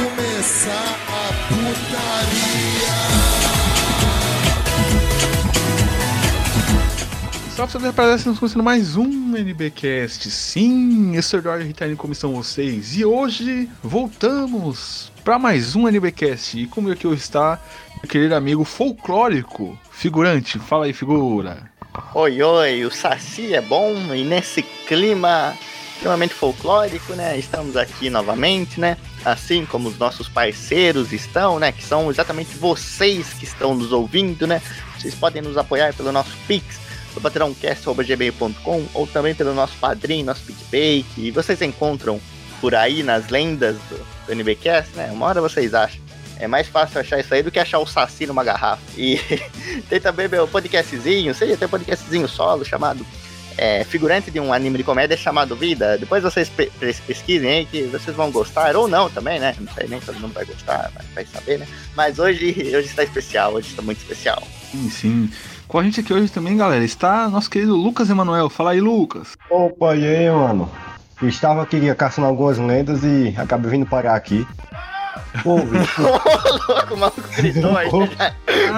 começar a putaria. Salve, salve rapaziada, estamos começando mais um NBcast. Sim, eu sou o Eduardo Ritani, como estão vocês? E hoje voltamos para mais um NBcast. E como é que hoje está meu querido amigo folclórico, figurante? Fala aí, figura. Oi, oi, o Saci é bom e nesse clima extremamente folclórico, né? Estamos aqui novamente, né? Assim como os nossos parceiros estão, né? Que são exatamente vocês que estão nos ouvindo, né? Vocês podem nos apoiar pelo nosso Pix, do patrãocast.gmail.com ou também pelo nosso padrinho, nosso PicPay, que vocês encontram por aí nas lendas do, do NBcast, né? Uma hora vocês acham. É mais fácil achar isso aí do que achar o Saci numa garrafa. E tem também meu podcastzinho, seja um podcastzinho solo chamado é, figurante de um anime de comédia chamado Vida. Depois vocês pe pesquisem aí que vocês vão gostar, ou não também, né? Não sei nem todo mundo vai gostar, vai, vai saber, né? Mas hoje, hoje está especial, hoje está muito especial. Sim, sim. Com a gente aqui hoje também, galera, está nosso querido Lucas Emanuel. Fala aí, Lucas. Opa, e aí, mano? Eu estava aqui caçando algumas lendas e acabei vindo parar aqui. Pô, bicho. Ô, louco, o maluco gritou aí.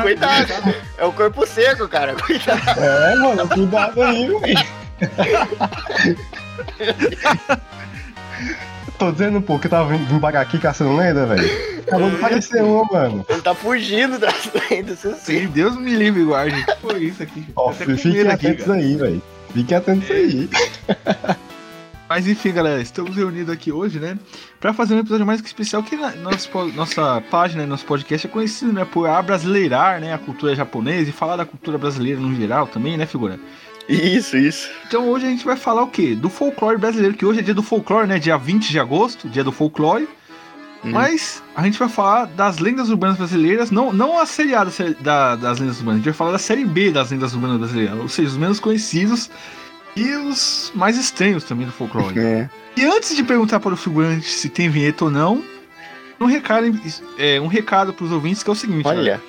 Cuidado, é o corpo seco, cara. Cuidado. É, mano, cuidado aí, velho. Tô dizendo, pô, que eu tava vindo, parar aqui caçando lenda, velho. Acabou de aparecer uma, mano. Ele tá fugindo das lendas, isso sim. Deus me livre, guarde. Foi isso aqui. Ó, com fiquem atentos cara. aí, velho. Fiquem atentos aí. Mas enfim, galera, estamos reunidos aqui hoje, né? Pra fazer um episódio mais que especial que na nosso, po- nossa página, nosso podcast é conhecido, né? Por abrasileirar, né? A cultura japonesa e falar da cultura brasileira no geral também, né, figura? Isso, isso. Então hoje a gente vai falar o quê? Do folclore brasileiro, que hoje é dia do folclore, né? Dia 20 de agosto, dia do folclore. Hum. Mas a gente vai falar das lendas urbanas brasileiras, não, não a seriada sé- da, das lendas urbanas, a gente vai falar da série B das lendas urbanas brasileiras, ou seja, os menos conhecidos e os mais estranhos também do folclore. É. E antes de perguntar para o figurante se tem vinheta ou não, um recado, é, um recado para os ouvintes que é o seguinte: Olha,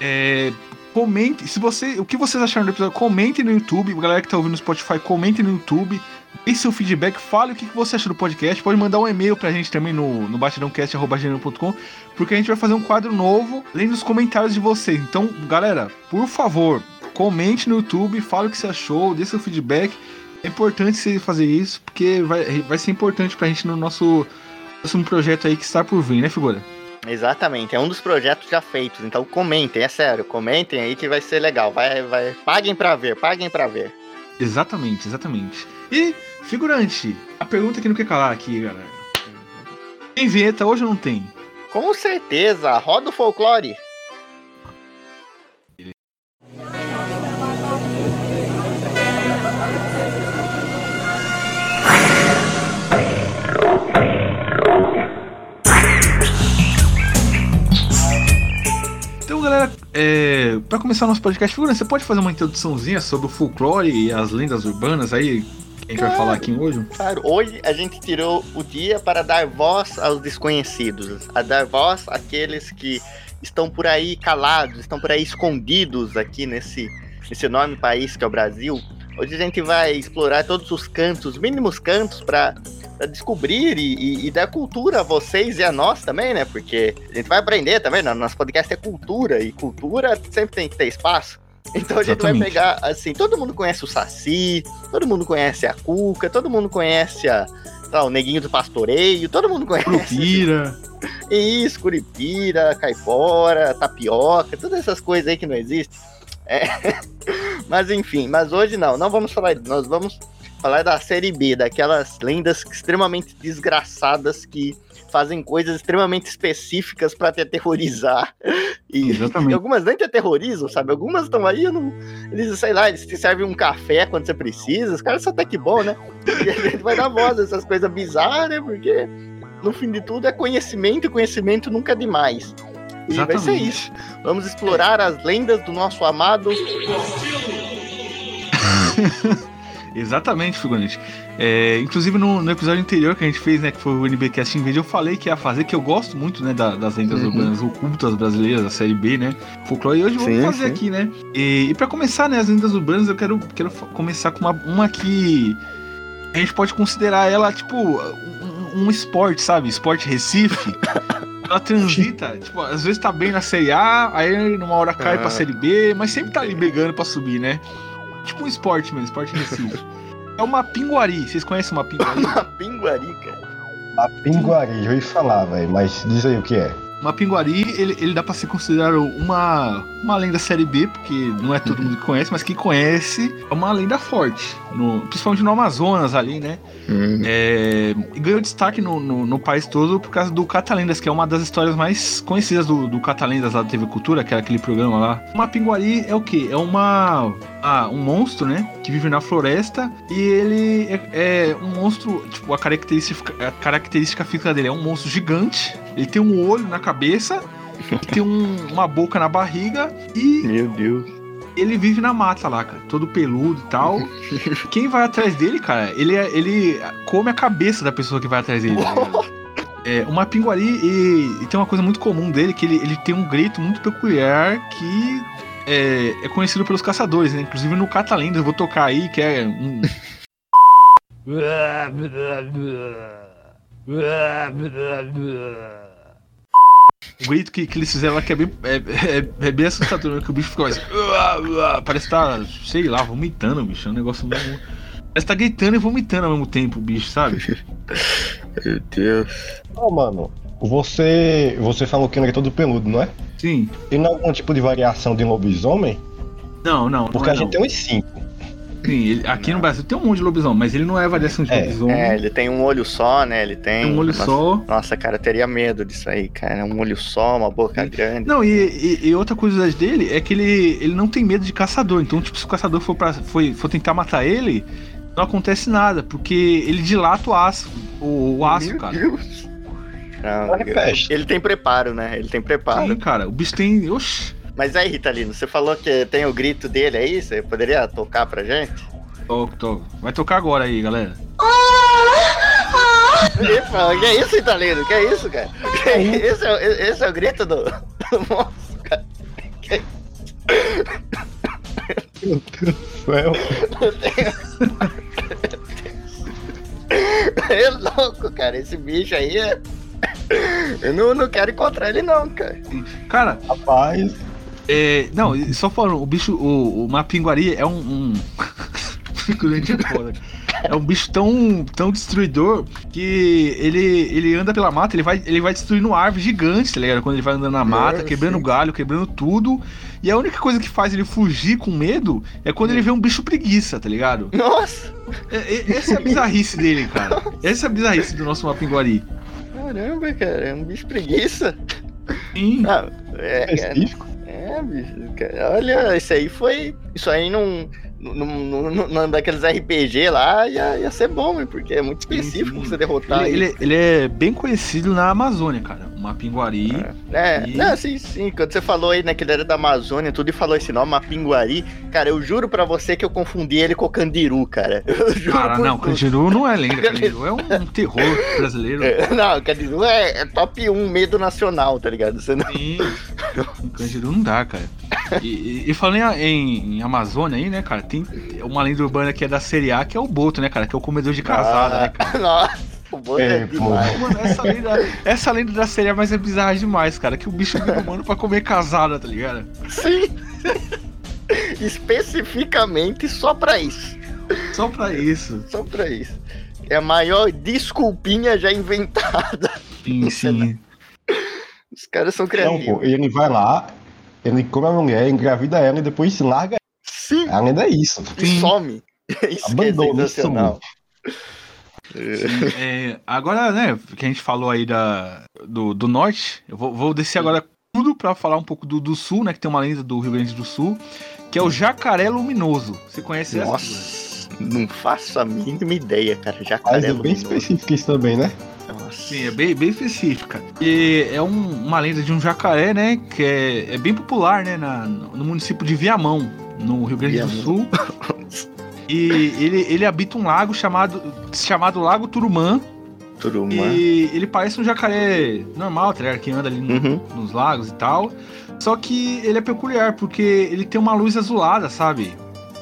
é, comente, se você, o que vocês acharam do episódio, comentem no YouTube, galera que tá ouvindo no Spotify, comentem no YouTube, dê seu feedback, fale o que que você achou do podcast, pode mandar um e-mail pra gente também no, no batidãocast.com, porque a gente vai fazer um quadro novo, lendo os comentários de vocês. Então, galera, por favor, comente no YouTube, fale o que você achou, dê seu feedback. É importante você fazer isso, porque vai, vai ser importante pra gente no nosso próximo projeto aí que está por vir, né, figura? exatamente. É um dos projetos já feitos. Então comentem, é sério. Comentem aí que vai ser legal. Vai, vai. Paguem pra ver, paguem pra ver. Exatamente, exatamente. E, figurante, a pergunta que não quer calar aqui, galera. Tem vinheta hoje ou não tem? Com certeza, roda o folclore. Galera, é, para começar o nosso podcast, você pode fazer uma introduçãozinha sobre o folclore e as lendas urbanas aí que a gente vai falar aqui hoje? Claro, hoje a gente tirou o dia para dar voz aos desconhecidos, a dar voz àqueles que estão por aí calados, estão por aí escondidos aqui nesse, nesse enorme país que é o Brasil. Hoje a gente vai explorar todos os cantos, os mínimos cantos, para descobrir e, e- e dar cultura a vocês e a nós também, né? Porque a gente vai aprender também, né? nosso podcast é cultura, e cultura sempre tem que ter espaço. Então a gente vai Exatamente. pegar, assim, todo mundo conhece o Saci, todo mundo conhece a Cuca, todo mundo conhece a, lá, o Neguinho do Pastoreio, todo mundo conhece. Curupira. Isso, curipira, caipora, tapioca, todas essas coisas aí que não existem. É. Mas enfim, mas hoje não, não vamos falar, nós vamos falar da série B, daquelas lendas extremamente desgraçadas que fazem coisas extremamente específicas pra te aterrorizar. E, Exatamente. e algumas nem te aterrorizam, sabe? Algumas estão aí, não, eles, sei lá, eles te servem um café quando você precisa. Os caras são até que bom, né? E a gente vai dar voz a essas coisas bizarras, né? Porque no fim de tudo é conhecimento e conhecimento nunca é demais. E vai ser isso. Vamos explorar as lendas do nosso amado. Exatamente, figurante. É, inclusive no, no episódio anterior que a gente fez, né, que foi o NBcast vídeo, eu falei que ia fazer, que eu gosto muito, né, da- das lendas Uhum. urbanas ocultas brasileiras, da série B, né, folclore, e hoje vamos Sim, fazer sim. aqui, né. E, e para começar, né, as lendas urbanas, eu quero, quero começar com uma, uma que a gente pode considerar ela, tipo, um, um esporte, sabe, esporte Recife, Ela transita, tipo, às vezes tá bem na Série A, aí numa hora cai Ah. pra Série B, mas sempre tá ali brigando pra subir, né? Tipo um esporte mesmo, esporte Recife. É uma pinguari. Vocês conhecem uma pinguari? Uma pinguari, cara. A Pinguari, já ouvi falar, velho, mas diz aí o que é. Uma pinguari, ele, ele dá pra ser considerado uma, uma lenda série B, porque não é todo mundo que conhece, mas quem conhece é uma lenda forte. no- principalmente no Amazonas ali, né? É, e ganhou destaque no, no, no país todo por causa do Catalendas, que é uma das histórias mais conhecidas do, do Catalendas lá da TV Cultura, que era aquele programa lá. Uma pinguari é o quê? É uma. ah, um monstro, né? Que vive na floresta e ele é, é um monstro. Tipo, a característica, a característica física dele é um monstro gigante. Ele tem um olho na cabeça, tem um- uma boca na barriga e Meu Deus. ele vive na mata lá, cara, todo peludo e tal. Quem vai atrás dele, cara, ele, é- ele come a cabeça da pessoa que vai atrás dele. É, uma pinguari, e, e tem uma coisa muito comum dele, que ele, ele tem um grito muito peculiar que é, é conhecido pelos caçadores, né? Inclusive no Catalendas, eu vou tocar aí, que é um... O grito que, que eles fizeram lá que é bem, é, é- é bem assustador, né? Que o bicho fica assim. Parece que tá, sei lá, vomitando, bicho. É um negócio meio. Parece que tá gritando e vomitando ao mesmo tempo, o bicho, sabe? Meu Deus. Ô, mano, você, você falou que ele é todo peludo, não é? Sim. Tem algum tipo de variação de lobisomem? Não, não. Porque não é, a gente não. tem uns cinco. Sim, ele- aqui no Brasil tem um monte de lobisomem, mas ele não é variação de É, lobisomem. É, ele tem um olho só, né? Ele tem. tem um olho Nossa, só. Nossa, cara, eu teria medo disso aí, cara. Um olho só, uma boca grande. Não, e, e- e outra curiosidade dele é que ele, ele não tem medo de caçador. Então, tipo, se o caçador for, pra, foi, for tentar matar ele, não acontece nada, porque ele dilata o aço. O, o aço, Meu cara. Deus. Não, ele tem preparo, né? Ele tem preparo. Sim, cara. O bicho tem. Oxi. Mas aí, Ritalino, você falou que tem o grito dele aí, você poderia tocar pra gente? Toca, toca. Vai tocar agora aí, galera. Epa, que é isso, Ritalino? Que é isso, cara? Que é isso? esse, é, o- esse é o grito do, do monstro, cara. Meu Deus do céu. É louco, cara. Esse bicho aí é. Eu não, não quero encontrar ele, não, cara. Cara, Rapaz, é. Não, só falando, o bicho. O, o Mapinguari é um. um... É foda. É um bicho tão, tão destruidor que ele, ele anda pela mata, ele vai, ele vai destruindo árvores gigantes, tá ligado? Quando ele vai andando na mata, É, quebrando sim. galho, quebrando tudo. E a única coisa que faz ele fugir com medo é quando ele vê um bicho preguiça, tá ligado? Nossa! É- é- essa é a bizarrice dele, cara. Essa é a bizarrice do nosso Mapinguari. Caramba, cara. É um bicho preguiça. Sim. Ah, é, cara. específico. É, bicho. Cara. Olha, isso aí foi. Isso aí não. Num, daqueles RPG lá ia, ia ser bom, hein, porque é muito específico sim. pra você derrotar Ele, ele. ele, é bem conhecido na Amazônia, cara. Mapinguari. É, E- não, sim, sim. Quando você falou aí, né, que ele era da Amazônia, tudo e falou esse nome, Mapinguari, cara, eu juro pra você que eu confundi ele com o Candiru, cara. Eu juro Cara, não, tudo. Candiru não é lenda. Candiru é um, um terror brasileiro. É, Não, Candiru é, é top 1 medo nacional, tá ligado? Você não... Sim. Candiru não dá, cara. E, e- e falando em, em- Amazônia aí, né, cara, tem uma lenda urbana que é da Série A, que é o Boto, né, cara? Que é o comedor de casada, né, cara? Ah, Nossa, o Boto é, É, demais. Mano, essa lenda, essa lenda da série A mais é bizarra demais, cara. Que o bicho vira humano pra comer casada, tá ligado? Sim. Especificamente só pra isso. Só pra isso. Só pra isso. É a maior desculpinha já inventada. Sim, sim. Os caras são Não, criativos. pô, ele vai lá, ele come a mulher, engravida ela e depois se larga. Sim, A lenda é isso. e some. Isso é Abandona, sensacional. É, agora, né, que a gente falou aí da, do, do norte, eu vou, vou descer agora tudo pra falar um pouco do, do sul, né, que tem uma lenda do Rio Grande do Sul, que é o jacaré luminoso. Você conhece essa? Nossa, não faço a mínima ideia, cara. Mas Jacaré é bem luminoso. específico isso também, né? Sim, é bem, bem específica. E é um- uma lenda de um jacaré, né, que é, é bem popular, né, na- no município de Viamão, no Rio Grande do Viamão. Sul. E ele, ele habita um lago chamado, chamado Lago Turumã, Turuma. E ele parece um jacaré normal, tá ligado? Que anda ali no- Uhum. nos lagos e tal. Só que ele é peculiar, porque ele tem uma luz azulada, sabe?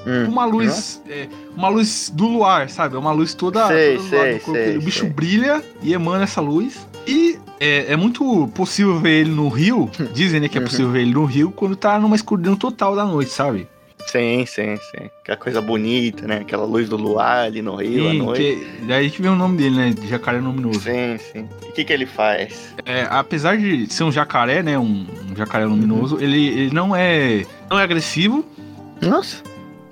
Hum. Uma luz. é, uma luz do luar, sabe? É uma luz toda. Sei, toda sei, sei. O bicho sei. brilha e emana essa luz. E É, é muito possível ver ele no rio. Dizem, né, que é Uhum. possível ver ele no rio quando tá numa escuridão total da noite, sabe? Sim, sim, sim. Aquela coisa bonita, né? Aquela luz do luar ali no rio à Sim, noite. que, daí que vem o nome dele, né? De jacaré luminoso. Sim, sim. E o que, que ele faz? É, apesar de ser um jacaré, né? Um, um jacaré luminoso, ele, ele não é. não é agressivo. Nossa.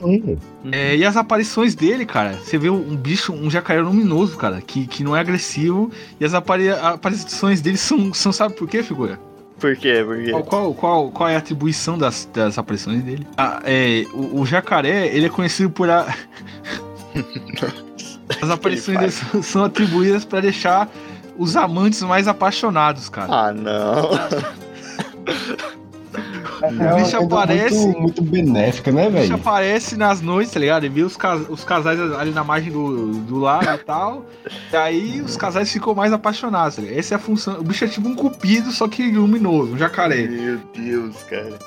Hum, É, e as aparições dele, cara, você vê um bicho, um jacaré luminoso, cara, que, que não é agressivo. E as apari- aparições dele são, são sabe por quê, figura? Por quê? Por quê? Qual, qual, qual, qual é a atribuição das, das aparições dele? Ah, é, o, o jacaré, ele é conhecido por a... As aparições dele são, são atribuídas pra deixar os amantes mais apaixonados, cara. Ah, não. é uma bicho aparece- Muito, muito benéfica, né, O bicho velho? aparece nas noites, tá ligado? E vê os, cas- os casais ali na margem do, do lago e tal. E aí os casais ficam mais apaixonados. tá? Essa é a função. O bicho é tipo um cupido, só que luminoso, um jacaré. Meu Deus, cara.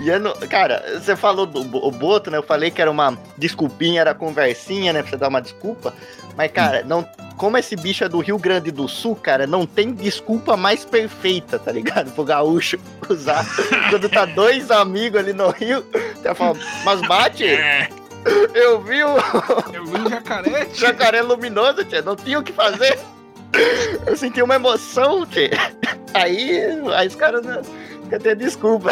E é no- cara, você falou do o Boto, né? Eu falei que era uma desculpinha, era conversinha, né? Pra você dar uma desculpa. Mas, cara, não, como esse bicho é do Rio Grande do Sul, cara, não tem desculpa mais perfeita, tá ligado? Pro gaúcho usar. Quando tá dois amigos ali no Rio, você fala, mas bate, eu vi o Eu vi um jacaré, jacaré luminoso, tia, não tinha o que fazer. Eu senti uma emoção, tia. Aí, aí os caras não querem ter desculpa.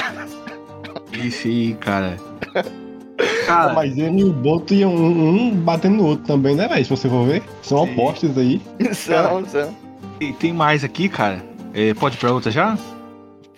Esse aí, cara. Cara, Mas ele e o Boto iam um, um batendo no outro também, né, velho? Se você for ver. São Sim. opostos aí. São, são. tem, tem mais aqui, cara. É, pode ir pra outra já?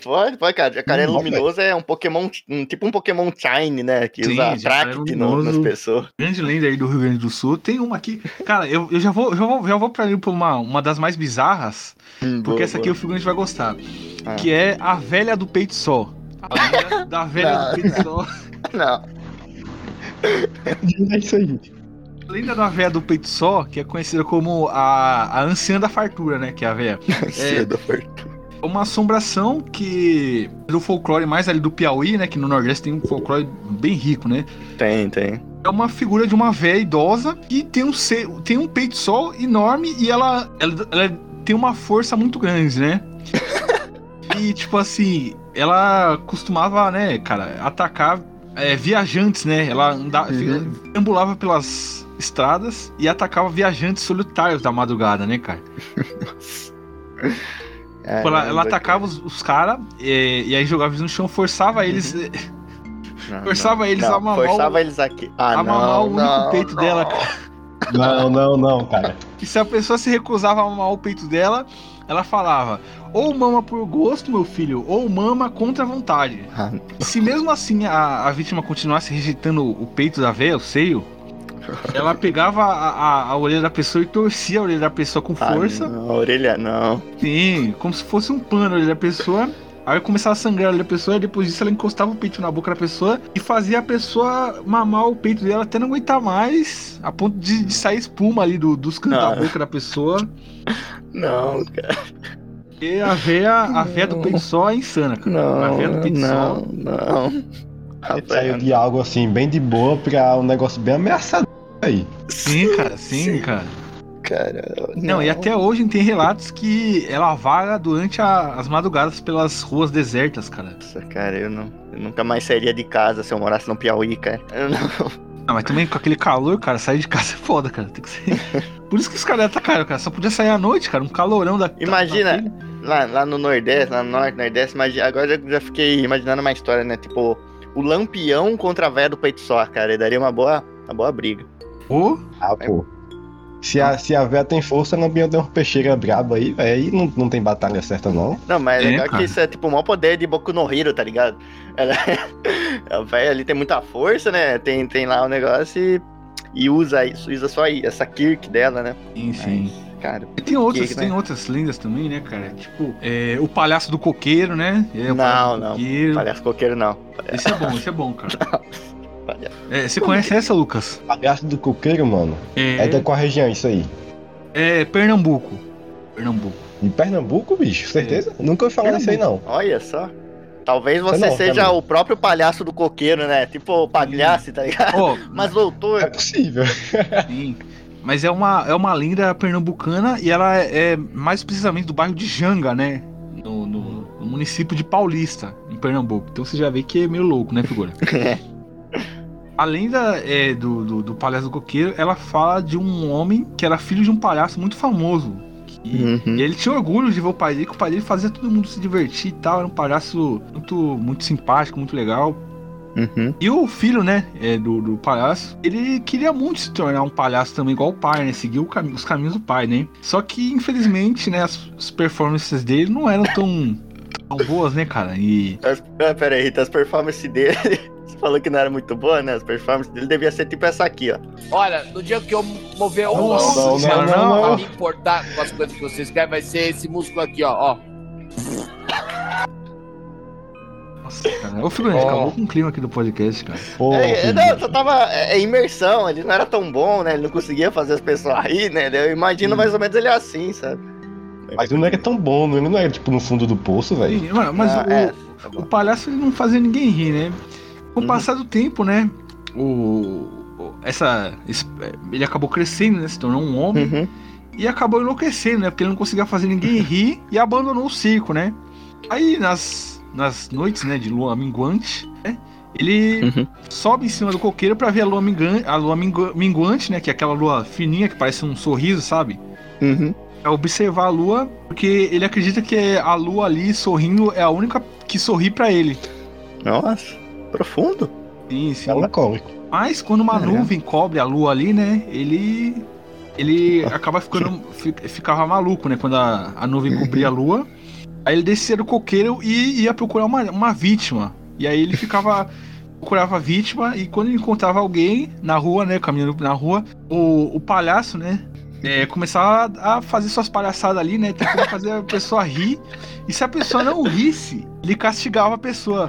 Pode, pode, cara. Jacaré Hum, luminoso é um Pokémon, um, tipo um Pokémon Shine, né? Que Sim, usa jacaré Attract no- nas pessoas. Grande lenda aí do Rio Grande do Sul. Tem uma aqui. Cara, eu, eu já vou, já vou, já vou pra ir pra uma, uma das mais bizarras. Hum, Porque essa aqui o figurante vai gostar. Ah. Que é a velha do peito só. A lenda da velha Não. do peito só. Não. É isso aí. A lenda da velha do peito só, que é conhecida como a, a anciã da fartura, né? Que é a velha. Cedo, Fortuna. É uma assombração que. do folclore mais ali do Piauí, né? Que no Nordeste tem um folclore bem rico, né? Tem, tem. É uma figura de uma velha idosa que tem um, se- tem um peito só enorme e ela, ela, ela tem uma força muito grande, né? e, tipo assim, ela costumava, né, cara, atacar é, viajantes, né? Ela andava, Uhum. ambulava pelas estradas e atacava viajantes solitários da madrugada, né, cara? Tipo, ela, ela atacava os, os caras e, e aí jogava eles no chão, forçava eles. Não, forçava não. eles a Não, mamar Forçava o- eles aqui. Ah, a mamar não, o único peito dela, cara. Não, não, não, cara. E se a pessoa se recusava a mamar o peito dela, ela falava: ou mama por gosto, meu filho, ou mama contra a vontade. Ah, se mesmo assim a, a vítima continuasse rejeitando o peito da véia, o seio, ela pegava a, a, a orelha da pessoa e torcia a orelha da pessoa com ah, força. não, a orelha não. Sim, como se fosse um pano a orelha da pessoa. Aí começava a sangrar a pessoa, e depois disso ela encostava o peito na boca da pessoa e fazia a pessoa mamar o peito dela até não aguentar mais, a ponto de, de sair espuma ali do, dos cantos da boca da pessoa. Não, cara. E a véia, a véia do peito só é insana, cara. a Não, véia do peito não, só. não. Ele Rapaz, saiu de algo assim, bem de boa, pra um negócio bem ameaçador aí. Sim, cara, sim, Sim. cara. Cara, Não, e até hoje tem relatos que ela vaga durante a- as madrugadas pelas ruas desertas, cara. Nossa, cara, eu, não, eu nunca mais sairia de casa se eu morasse no Piauí, cara. Eu não- Ah, mas também com aquele calor, cara, sair de casa é foda, cara. Tem que ser. Por isso que os caras atacaram, cara. Só podia sair à noite, cara. Um calorão da. Imagina. da- Lá, lá no Nordeste, lá no Norte, Nordeste, imagina, agora eu já fiquei imaginando uma história, né? Tipo, o Lampião contra a véia do peito só, cara. E daria uma boa, uma boa briga. Ô, Ah, pô. Se a, se a véia tem força, a Lampião tem uma peixeira braba aí, velho. Aí não, não tem batalha certa, não. Não, mas é É, legal cara. que isso é tipo o maior poder de Boku no Hero, tá ligado? Ela, a véia ali tem muita força, né? Tem, tem lá o negócio e, e usa isso, usa só aí, essa Kirk dela, né? sim, sim. Cara, E tem outras, Que, tem né? outras lendas também, né, cara? Tipo, é, o palhaço do coqueiro, né? É, o Não, palhaço não. Coqueiro. palhaço coqueiro não. Esse é bom, esse é bom, cara. Palhaço. É, você conhece essa, Lucas? Palhaço do coqueiro, mano. É, da É, qual região isso aí? é Pernambuco. Pernambuco. De Pernambuco, bicho? Certeza? Nunca ouvi falar disso aí, não. Olha só. Talvez Você você não, seja também. o próprio palhaço do coqueiro, né? Tipo o Pagliassi, tá ligado? Ó, Mas É doutor. possível. sim. mas é uma, é uma lenda pernambucana e ela é, é mais precisamente do bairro de Janga, né? No, no- no município de Paulista, em Pernambuco. Então você já vê que é meio louco, né, figura? A lenda é, do, do, do palhaço do coqueiro, ela fala de um homem que era filho de um palhaço muito famoso. que- Uhum. E ele tinha orgulho de ver o pai dele, que o pai dele fazia todo mundo se divertir e tal. Era um palhaço muito, muito simpático, muito legal. Uhum. E o filho, né, é, do, do palhaço, ele queria muito se tornar um palhaço também, igual o pai, né? Seguir o cami- os caminhos do pai, né? Só que, infelizmente, né, as, as performances dele não eram tão, tão boas, né, cara? E. As, ah, aí, as performances dele. Falou que não era muito boa, né? As performances dele devia ser tipo essa aqui, ó. Olha, no dia que eu mover um Nossa músculo senhora, pra não, não. me importar com as coisas que vocês querem, vai ser esse músculo aqui, ó. ó. Nossa, cara. Ô, Ó. acabou com o clima aqui do podcast, cara. Pô, É, é, não, só tava. É, é imersão, ele não era tão bom, né? Ele não conseguia fazer as pessoas rir, né? Eu imagino Hum. mais ou menos ele assim, sabe? Mas ele não era tão bom, não- ele não era tipo no fundo do poço, velho. Mas, Ah, o, é, tá o palhaço ele não fazia ninguém rir, né? Com o Uhum. passar do tempo, né? O, essa, esse- ele acabou crescendo, né? Se tornou um homem. Uhum. e acabou enlouquecendo, né? Porque ele não conseguia fazer ninguém rir e abandonou o circo, né? Aí nas, nas noites, né, de lua minguante, né? Ele Uhum. sobe em cima do coqueiro pra ver a lua, mingan- a lua mingu- minguante, né? Que é aquela lua fininha que parece um sorriso, sabe? Uhum. É observar a lua, porque ele acredita que a lua ali sorrindo é a única que sorri pra ele. Nossa, profundo. Sim, sim. Melancólico. Mas quando uma É. nuvem cobre a lua ali, né? Ele. Ele acaba ficando. fi- Ficava maluco, né? Quando a, a nuvem cobria a lua. Aí ele descia do coqueiro e ia procurar uma, uma vítima. E aí ele ficava. procurava a vítima e quando ele encontrava alguém na rua, né? Caminhando na rua, o, o palhaço, né? É, começava a fazer suas palhaçadas ali, né? Tentando fazer a pessoa rir. E se a pessoa não risse, ele castigava a pessoa,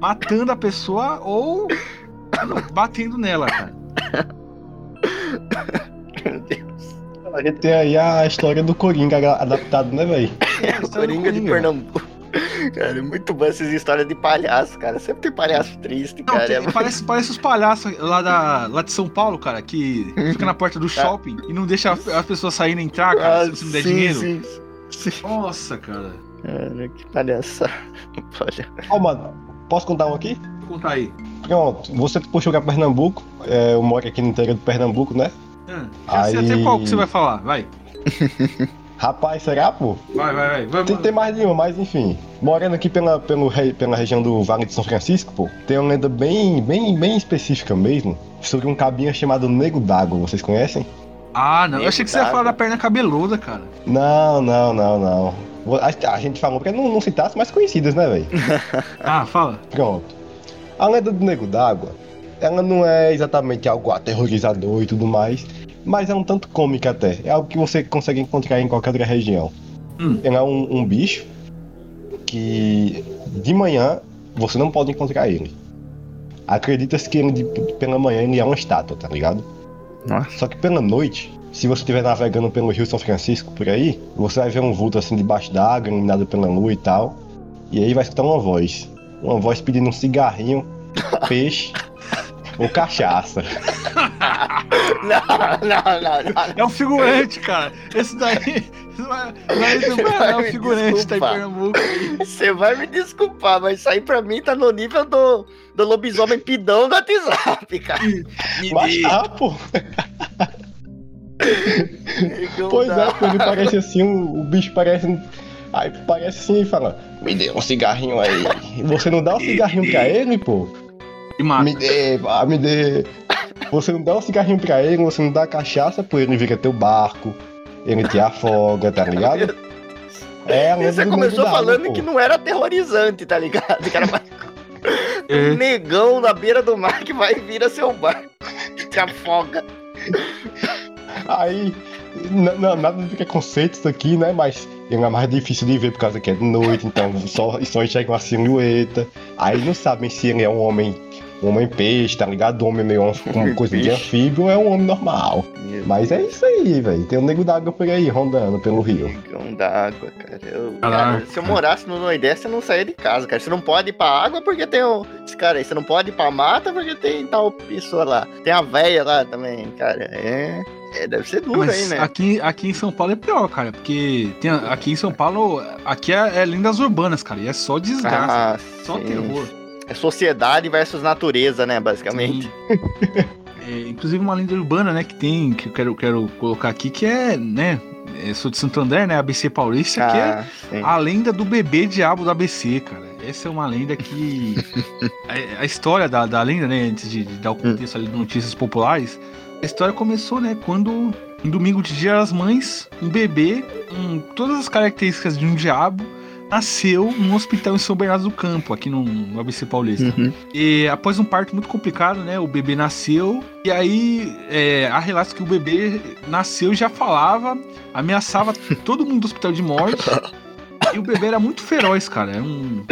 matando a pessoa ou batendo nela, cara. Meu Deus. A gente tem aí a história do Coringa adaptado, né, velho? É, a do Coringa de Coringa. Pernambuco. Cara, é muito bom essas histórias de palhaço, cara. Sempre tem palhaço triste, Não, cara. tem- É- parece, parece os palhaços lá, da, lá de São Paulo, cara, que fica na porta do shopping e não deixa as pessoas saírem e entrar, cara, Ah, se você não der sim, dinheiro. sim, sim. Nossa, cara. Cara, que palhaça. Olha. Ó, mano, posso contar um aqui? Vou contar aí. Pronto, você puxou pra Pernambuco, é, eu moro aqui no interior de Pernambuco, né? Ah, já sei Aí- até qual que você vai falar. Vai, Rapaz, será, pô? vai, vai, vai. vai Tem, tem mais de uma, mas enfim. Morando aqui pela, pelo, pela região do Vale de São Francisco, pô, tem uma lenda bem, bem, bem específica mesmo sobre um cabinha chamado Nego d'Água. Vocês conhecem? Ah, não. Eu achei que você ia Nego falar da perna cabeluda, cara. Não, não, não, não. A, a gente falou pra não, não citar as mais conhecidas, né, velho? Ah, fala. Pronto. A lenda do Nego d'Água, ela não é exatamente algo aterrorizador e tudo mais, mas é um tanto cômica até. É algo que você consegue encontrar em qualquer outra região. Hum. Ele é um, um bicho que de manhã você não pode encontrar ele. Acredita-se que ele pela manhã ele é uma estátua, tá ligado? Nossa. Só que pela noite, se você estiver navegando pelo Rio São Francisco por aí, você vai ver um vulto assim debaixo d'água, iluminado pela lua e tal. E aí vai escutar uma voz. Uma voz pedindo um cigarrinho, peixe ou cachaça. Não, não, não, não. É o figurante, cara. Esse daí. Isso vai- é, o Me figurante, tá em. Pernambuco. Você vai me desculpar, mas isso aí pra mim tá no nível do, do lobisomem pidão do WhatsApp, cara. Mas tá, pô. Pois é, ele parece assim, o, o bicho parece. um- Aí parece assim e fala, me dê um cigarrinho aí. E você não dá um cigarrinho pra ele, pô? E mata. Me dê, ah, me dê. Você não dá um cigarrinho pra ele, você não dá cachaça, pô, ele vira teu barco, ele te afoga, tá ligado? É E Você começou falando pô. que não era aterrorizante, tá ligado? Que era mais um É. negão na beira do mar que vai e vira seu barco. Te afoga. Aí, não, nada de preconceito isso aqui, né? Mas ele é mais difícil de ver por causa que é de noite, então só, só enxerga uma silhueta. Aí não sabem se ele é um homem homem peixe, tá ligado? Homem meio com coisa de anfíbio é um homem normal. Meu Mas é isso aí, velho. Tem um nego d'água por aí rondando pelo rio. Negão d'água, cara. Eu, Caraca. cara, Se eu morasse no Nordeste, eu não saía de casa, cara. Você não pode ir pra água porque tem o. Esse cara aí. Você não pode ir pra mata porque tem tal pessoa lá. Tem a véia lá também, cara. É. é, deve ser duro aí, Mas né? aqui, aqui em São Paulo é pior, cara. Porque tem, aqui em São Paulo, aqui é, é lendas urbanas, cara. E é só desgraça. Ah, só sim. terror. É sociedade versus natureza, né, basicamente. É, inclusive uma lenda urbana, né, que tem, que eu quero, quero colocar aqui, que é, né, eu sou de Santo André, né, ABC Paulista, que é Ah, sim. a lenda do bebê diabo do ABC, cara. Essa é uma lenda que. a, a história da, da lenda, né? Antes de, de dar o contexto ali de notícias populares, a história começou, né? Quando, em domingo de Dia das Mães, um bebê, com todas as características de um diabo, nasceu num hospital em São Bernardo do Campo, aqui no, no ABC Paulista. Uhum. E após um parto muito complicado, né? O bebê nasceu. E aí é, há relatos que o bebê nasceu e já falava, ameaçava todo mundo do hospital de morte. E o bebê era muito feroz, cara. É um,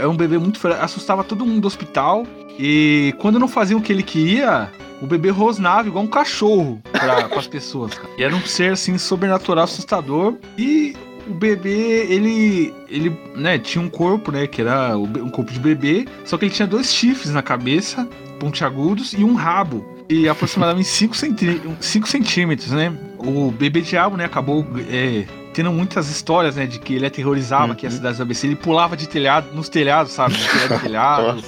é um bebê muito feroz. Assustava todo mundo do hospital. E quando não fazia o que ele queria, o bebê rosnava igual um cachorro para as pessoas. Cara. E era um ser assim sobrenatural, assustador. E o bebê, ele, ele, né, tinha um corpo, né, que era um corpo de bebê, só que ele tinha dois chifres na cabeça, pontiagudos, e um rabo. E aproximadamente 5 centímetros, né? O bebê diabo, né, acabou é, tendo muitas histórias, né, de que ele aterrorizava aqui as Uhum. cidades do ABC. Ele pulava de telhado, nos telhados, sabe? De telhado telhado.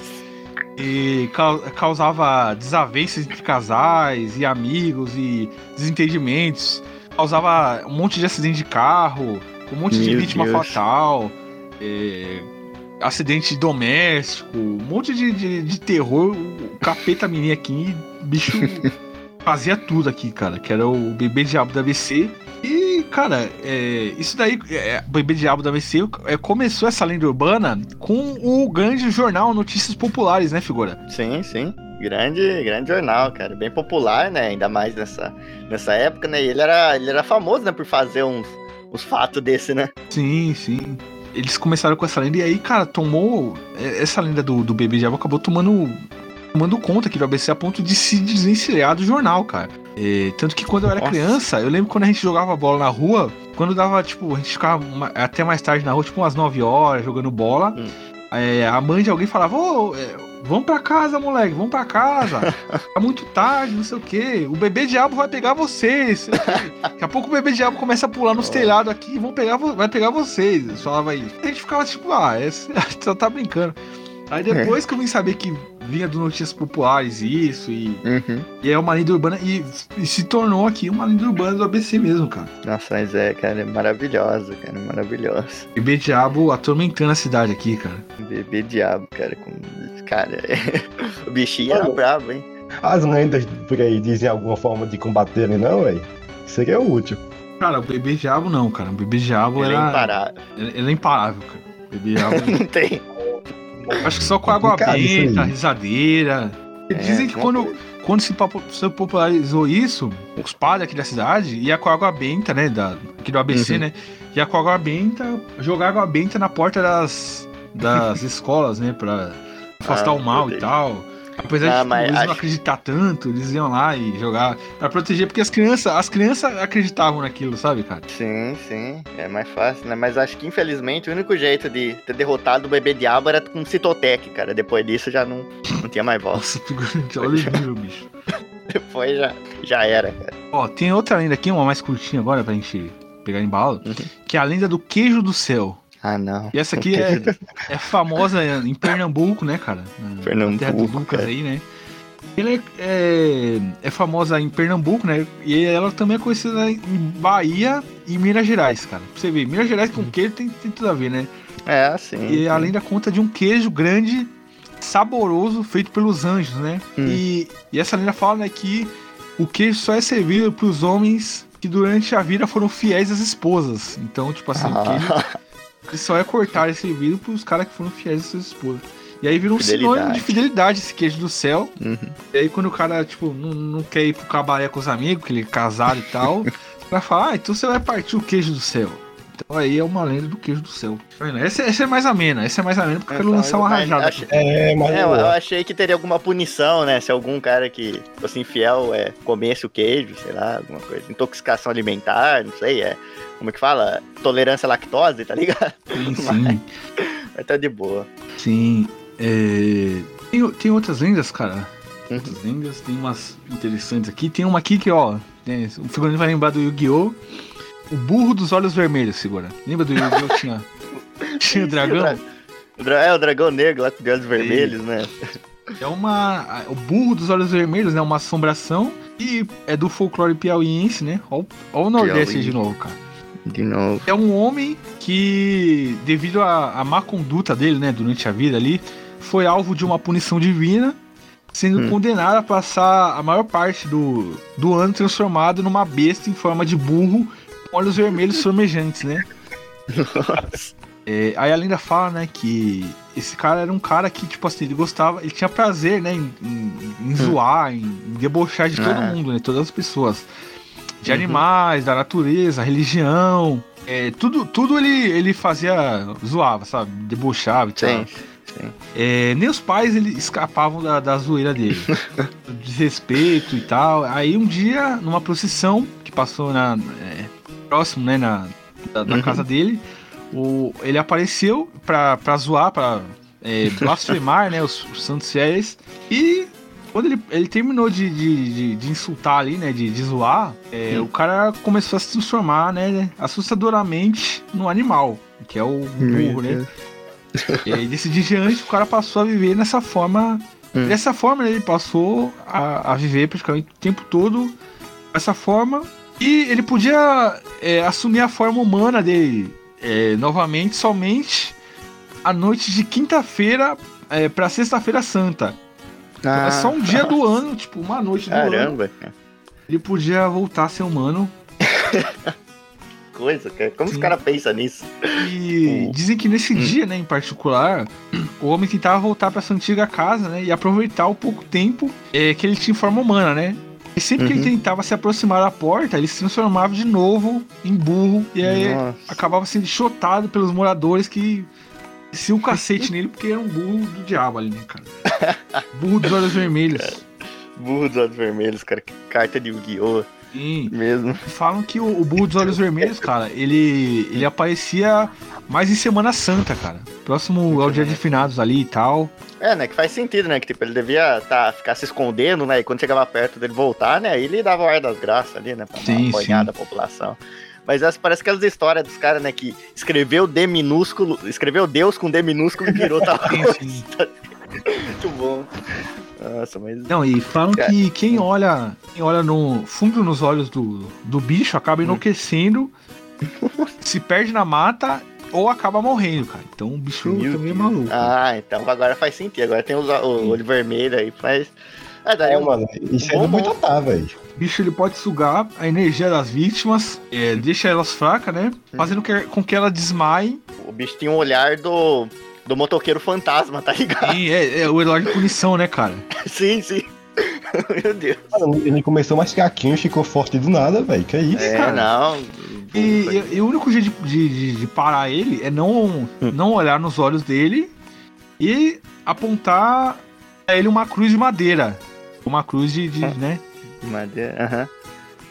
E cau- causava desavenças entre casais e amigos e desentendimentos. Causava um monte de acidente de carro, um monte de Meu vítima Deus. fatal, é, acidente doméstico, um monte de, de, de terror. O capeta menino aqui, bicho fazia tudo aqui, cara, que era o bebê diabo da ABC. E, cara, é, isso daí, é, o bebê diabo da ABC, é, começou essa lenda urbana com o grande jornal Notícias Populares, né, figura? Sim, sim. Grande, grande jornal, cara. Bem popular, né? Ainda mais nessa, nessa época, né? E ele era, ele era famoso, né? Por fazer uns, uns fatos desse, né? Sim, sim. Eles começaram com essa lenda e aí, cara, tomou. é, Essa lenda do, do bebê diabo acabou tomando, tomando conta aqui do ABC a ponto de se desvencilhar do jornal, cara. É, tanto que quando eu era Nossa. criança, eu lembro quando a gente jogava bola na rua, quando dava, tipo, a gente ficava ma- até mais tarde na rua, tipo umas 9 horas, jogando bola. Hum. é, a mãe de alguém falava, ô, é, vamos pra casa, moleque, vamos pra casa. Tá muito tarde, não sei o quê. O bebê diabo vai pegar vocês. Daqui a pouco o bebê diabo começa a pular nos telhados aqui, vão pegar, vai pegar vocês. Falava isso. A gente ficava tipo, ah, esse, só tá brincando. Aí depois que eu vim saber que vinha do Notícias Populares isso, e, Uhum. e é uma lenda urbana, e, e se tornou aqui uma lenda urbana do ABC mesmo, cara. Nossa, mas é, cara, é maravilhosa, cara, maravilhosa. Bebê diabo atormentando a cidade aqui, cara. Bebê diabo, cara, com. Cara, o bichinho era Mano. brabo, hein? As lendas por aí dizem alguma forma de combater ele, não, velho? Seria útil. Cara, o bebê diabo não, cara. O bebê diabo Ele é era. imparável. ele, ele é imparável, cara. O bebê diabo. Não tem. Acho que só com água benta, risadeira. É, Dizem que quando, quando se, popularizou isso, os padres aqui da cidade ia com água benta, né? Da, aqui do ABC, Uhum. né? Ia com água benta, jogar água benta na porta das, das escolas, né? Pra afastar Ah, o mal e tal. Apesar Ah, de mas eles não acho- acreditar tanto, eles iam lá e jogar pra proteger, porque as crianças, as crianças acreditavam naquilo, sabe, cara? Sim, sim. É mais fácil, né? Mas acho que infelizmente o único jeito de ter derrotado o bebê diabo era com Citotec, cara. Depois disso já não, não tinha mais volta. Nossa, figurante, olha o nível, bicho. Depois já, já era, cara. Ó, tem outra lenda aqui, uma mais curtinha agora pra gente pegar em bala, Uhum. que é a lenda do queijo do céu. Ah, não. E essa aqui é, é famosa em Pernambuco, né, cara? Na Pernambuco, terra do Lucas cara. aí, né? Ela é, é, é famosa em Pernambuco, né? E ela também é conhecida em Bahia e Minas Gerais, cara. Pra você ver, Minas Gerais com queijo tem, tem tudo a ver, né? É, assim. E a lenda conta de um queijo grande, saboroso, feito pelos anjos, né? Hum. E, e essa lenda fala né, que o queijo só é servido pros homens que durante a vida foram fiéis às esposas. Então, tipo assim, o queijo Que só é cortar e servido pros caras que foram fiéis às suas esposas. E aí virou um Fidelidade. sinônimo de fidelidade esse queijo do céu. uhum. E aí quando o cara, tipo, não, não quer ir pro cabaré com os amigos, que ele é casado e tal, o cara fala, ah, então você vai partir o queijo do céu. Olha, aí é uma lenda do queijo do céu. Tá? Essa, essa é mais amena, essa é mais amena porque eu quero Então, lançar uma mas rajada. acho- É, mas. É, eu, eu achei que teria alguma punição, né? Se algum cara que fosse infiel é, comesse o queijo, sei lá, alguma coisa. Intoxicação alimentar, não sei, é. Como é que fala? Tolerância à lactose, tá ligado? Sim, sim. Mas tá de boa. Sim. É, Tem, tem outras lendas, cara. Uhum. Outras lendas, tem umas interessantes aqui. Tem uma aqui que, ó, né, o figurino vai lembrar do Yu-Gi-Oh! O burro dos olhos vermelhos, segura. Lembra do Yu-Gi-Oh! Tinha, tinha o dragão? É, o dragão negro lá com os olhos vermelhos, né? É uma. O burro dos olhos vermelhos, né? Uma assombração. E é do folclore piauiense, né? Ó o Nordeste aí de novo, cara. De novo. É um homem que, devido à, má conduta dele, né, durante a vida ali, foi alvo de uma punição divina, sendo Hum. condenado a passar a maior parte do, do ano transformado numa besta em forma de burro olhos vermelhos formejantes, né? É, aí a lenda fala, né, que esse cara era um cara que, tipo assim, ele gostava, ele tinha prazer, né, em, em- em zoar, em, em debochar de todo Ah. mundo, né, todas as pessoas. De Uhum. animais, da natureza, religião, é, tudo, tudo ele, ele fazia, zoava, sabe, debochava e tal. Sim. É, nem os pais ele escapavam da, da zoeira dele. desrespeito e tal. Aí um dia, numa procissão que passou na, é, próximo, né, na, da, da Uhum. casa dele, o, ele apareceu pra, pra zoar, pra é, blasfemar, né, os, os santos fiéis. E quando ele, ele terminou de, de, de- de insultar ali, né, de, de zoar, é, o cara começou a se transformar, né, assustadoramente no animal, que é o burro, né? E aí, desse dia diante, o cara passou a viver nessa forma. Hum. Dessa forma, né, ele passou a, a viver praticamente o tempo todo dessa forma. E ele podia é, assumir a forma humana dele é, novamente, somente à noite de quinta-feira é, pra sexta-feira santa. é só um dia do ano, tipo, uma noite do ano. Ah. Caramba, cara. Ele podia voltar a ser humano. Coisa, cara. Como Sim. os caras pensam nisso? E Hum. dizem que nesse dia, né, em particular, o homem tentava voltar para sua antiga casa, né, e aproveitar o pouco tempo é, que ele tinha em forma humana, né? E sempre que ele Uhum. tentava se aproximar da porta, ele se transformava de novo em burro e aí Nossa. acabava sendo chotado pelos moradores que desciam o cacete nele porque era um burro do diabo ali, né, cara? Burro dos olhos vermelhos. Burro dos olhos vermelhos, cara. Que carta de Yu-Gi-Oh! Sim. mesmo. Falam que o, o burro dos olhos vermelhos, cara, ele, ele aparecia mais em Semana Santa, cara. Próximo ao dia de finados ali e tal. É, né? Que faz sentido, né? Que tipo, ele devia tá, ficar se escondendo, né? E quando chegava perto dele voltar, né? Aí ele dava o ar das graças ali, né? Pra Sim, sim. da população. Mas essa parece aquelas histórias dos caras, né? Que escreveu D minúsculo, escreveu Deus com D minúsculo e virou tal coisa. Muito bom. Nossa, mas. Não, e falam Cara. que quem olha, quem olha no fundo nos olhos do, do bicho acaba enlouquecendo, se perde na mata ou acaba morrendo, cara. Então o bicho Meu também é Deus. maluco. Ah, então agora faz sentido. Agora tem os, o olho vermelho aí, faz. Ah, daria É, um. mano, isso é Bom, do bom. Boitatá, velho. O bicho ele pode sugar a energia das vítimas, é, deixa elas fracas, né? Fazendo que- com que elas desmaiem. O bicho tinha um olhar do. Do motoqueiro fantasma, tá ligado? E é, é o herói de punição, né, cara? sim, sim. Meu Deus. Mano, ele começou mais fraquinho, ficou forte do nada, velho. Que isso? É, não. E, e- e o único jeito de, de- de- parar ele é não, não olhar nos olhos dele e apontar a ele uma cruz de madeira. Uma cruz de, de, né? Madeira, aham.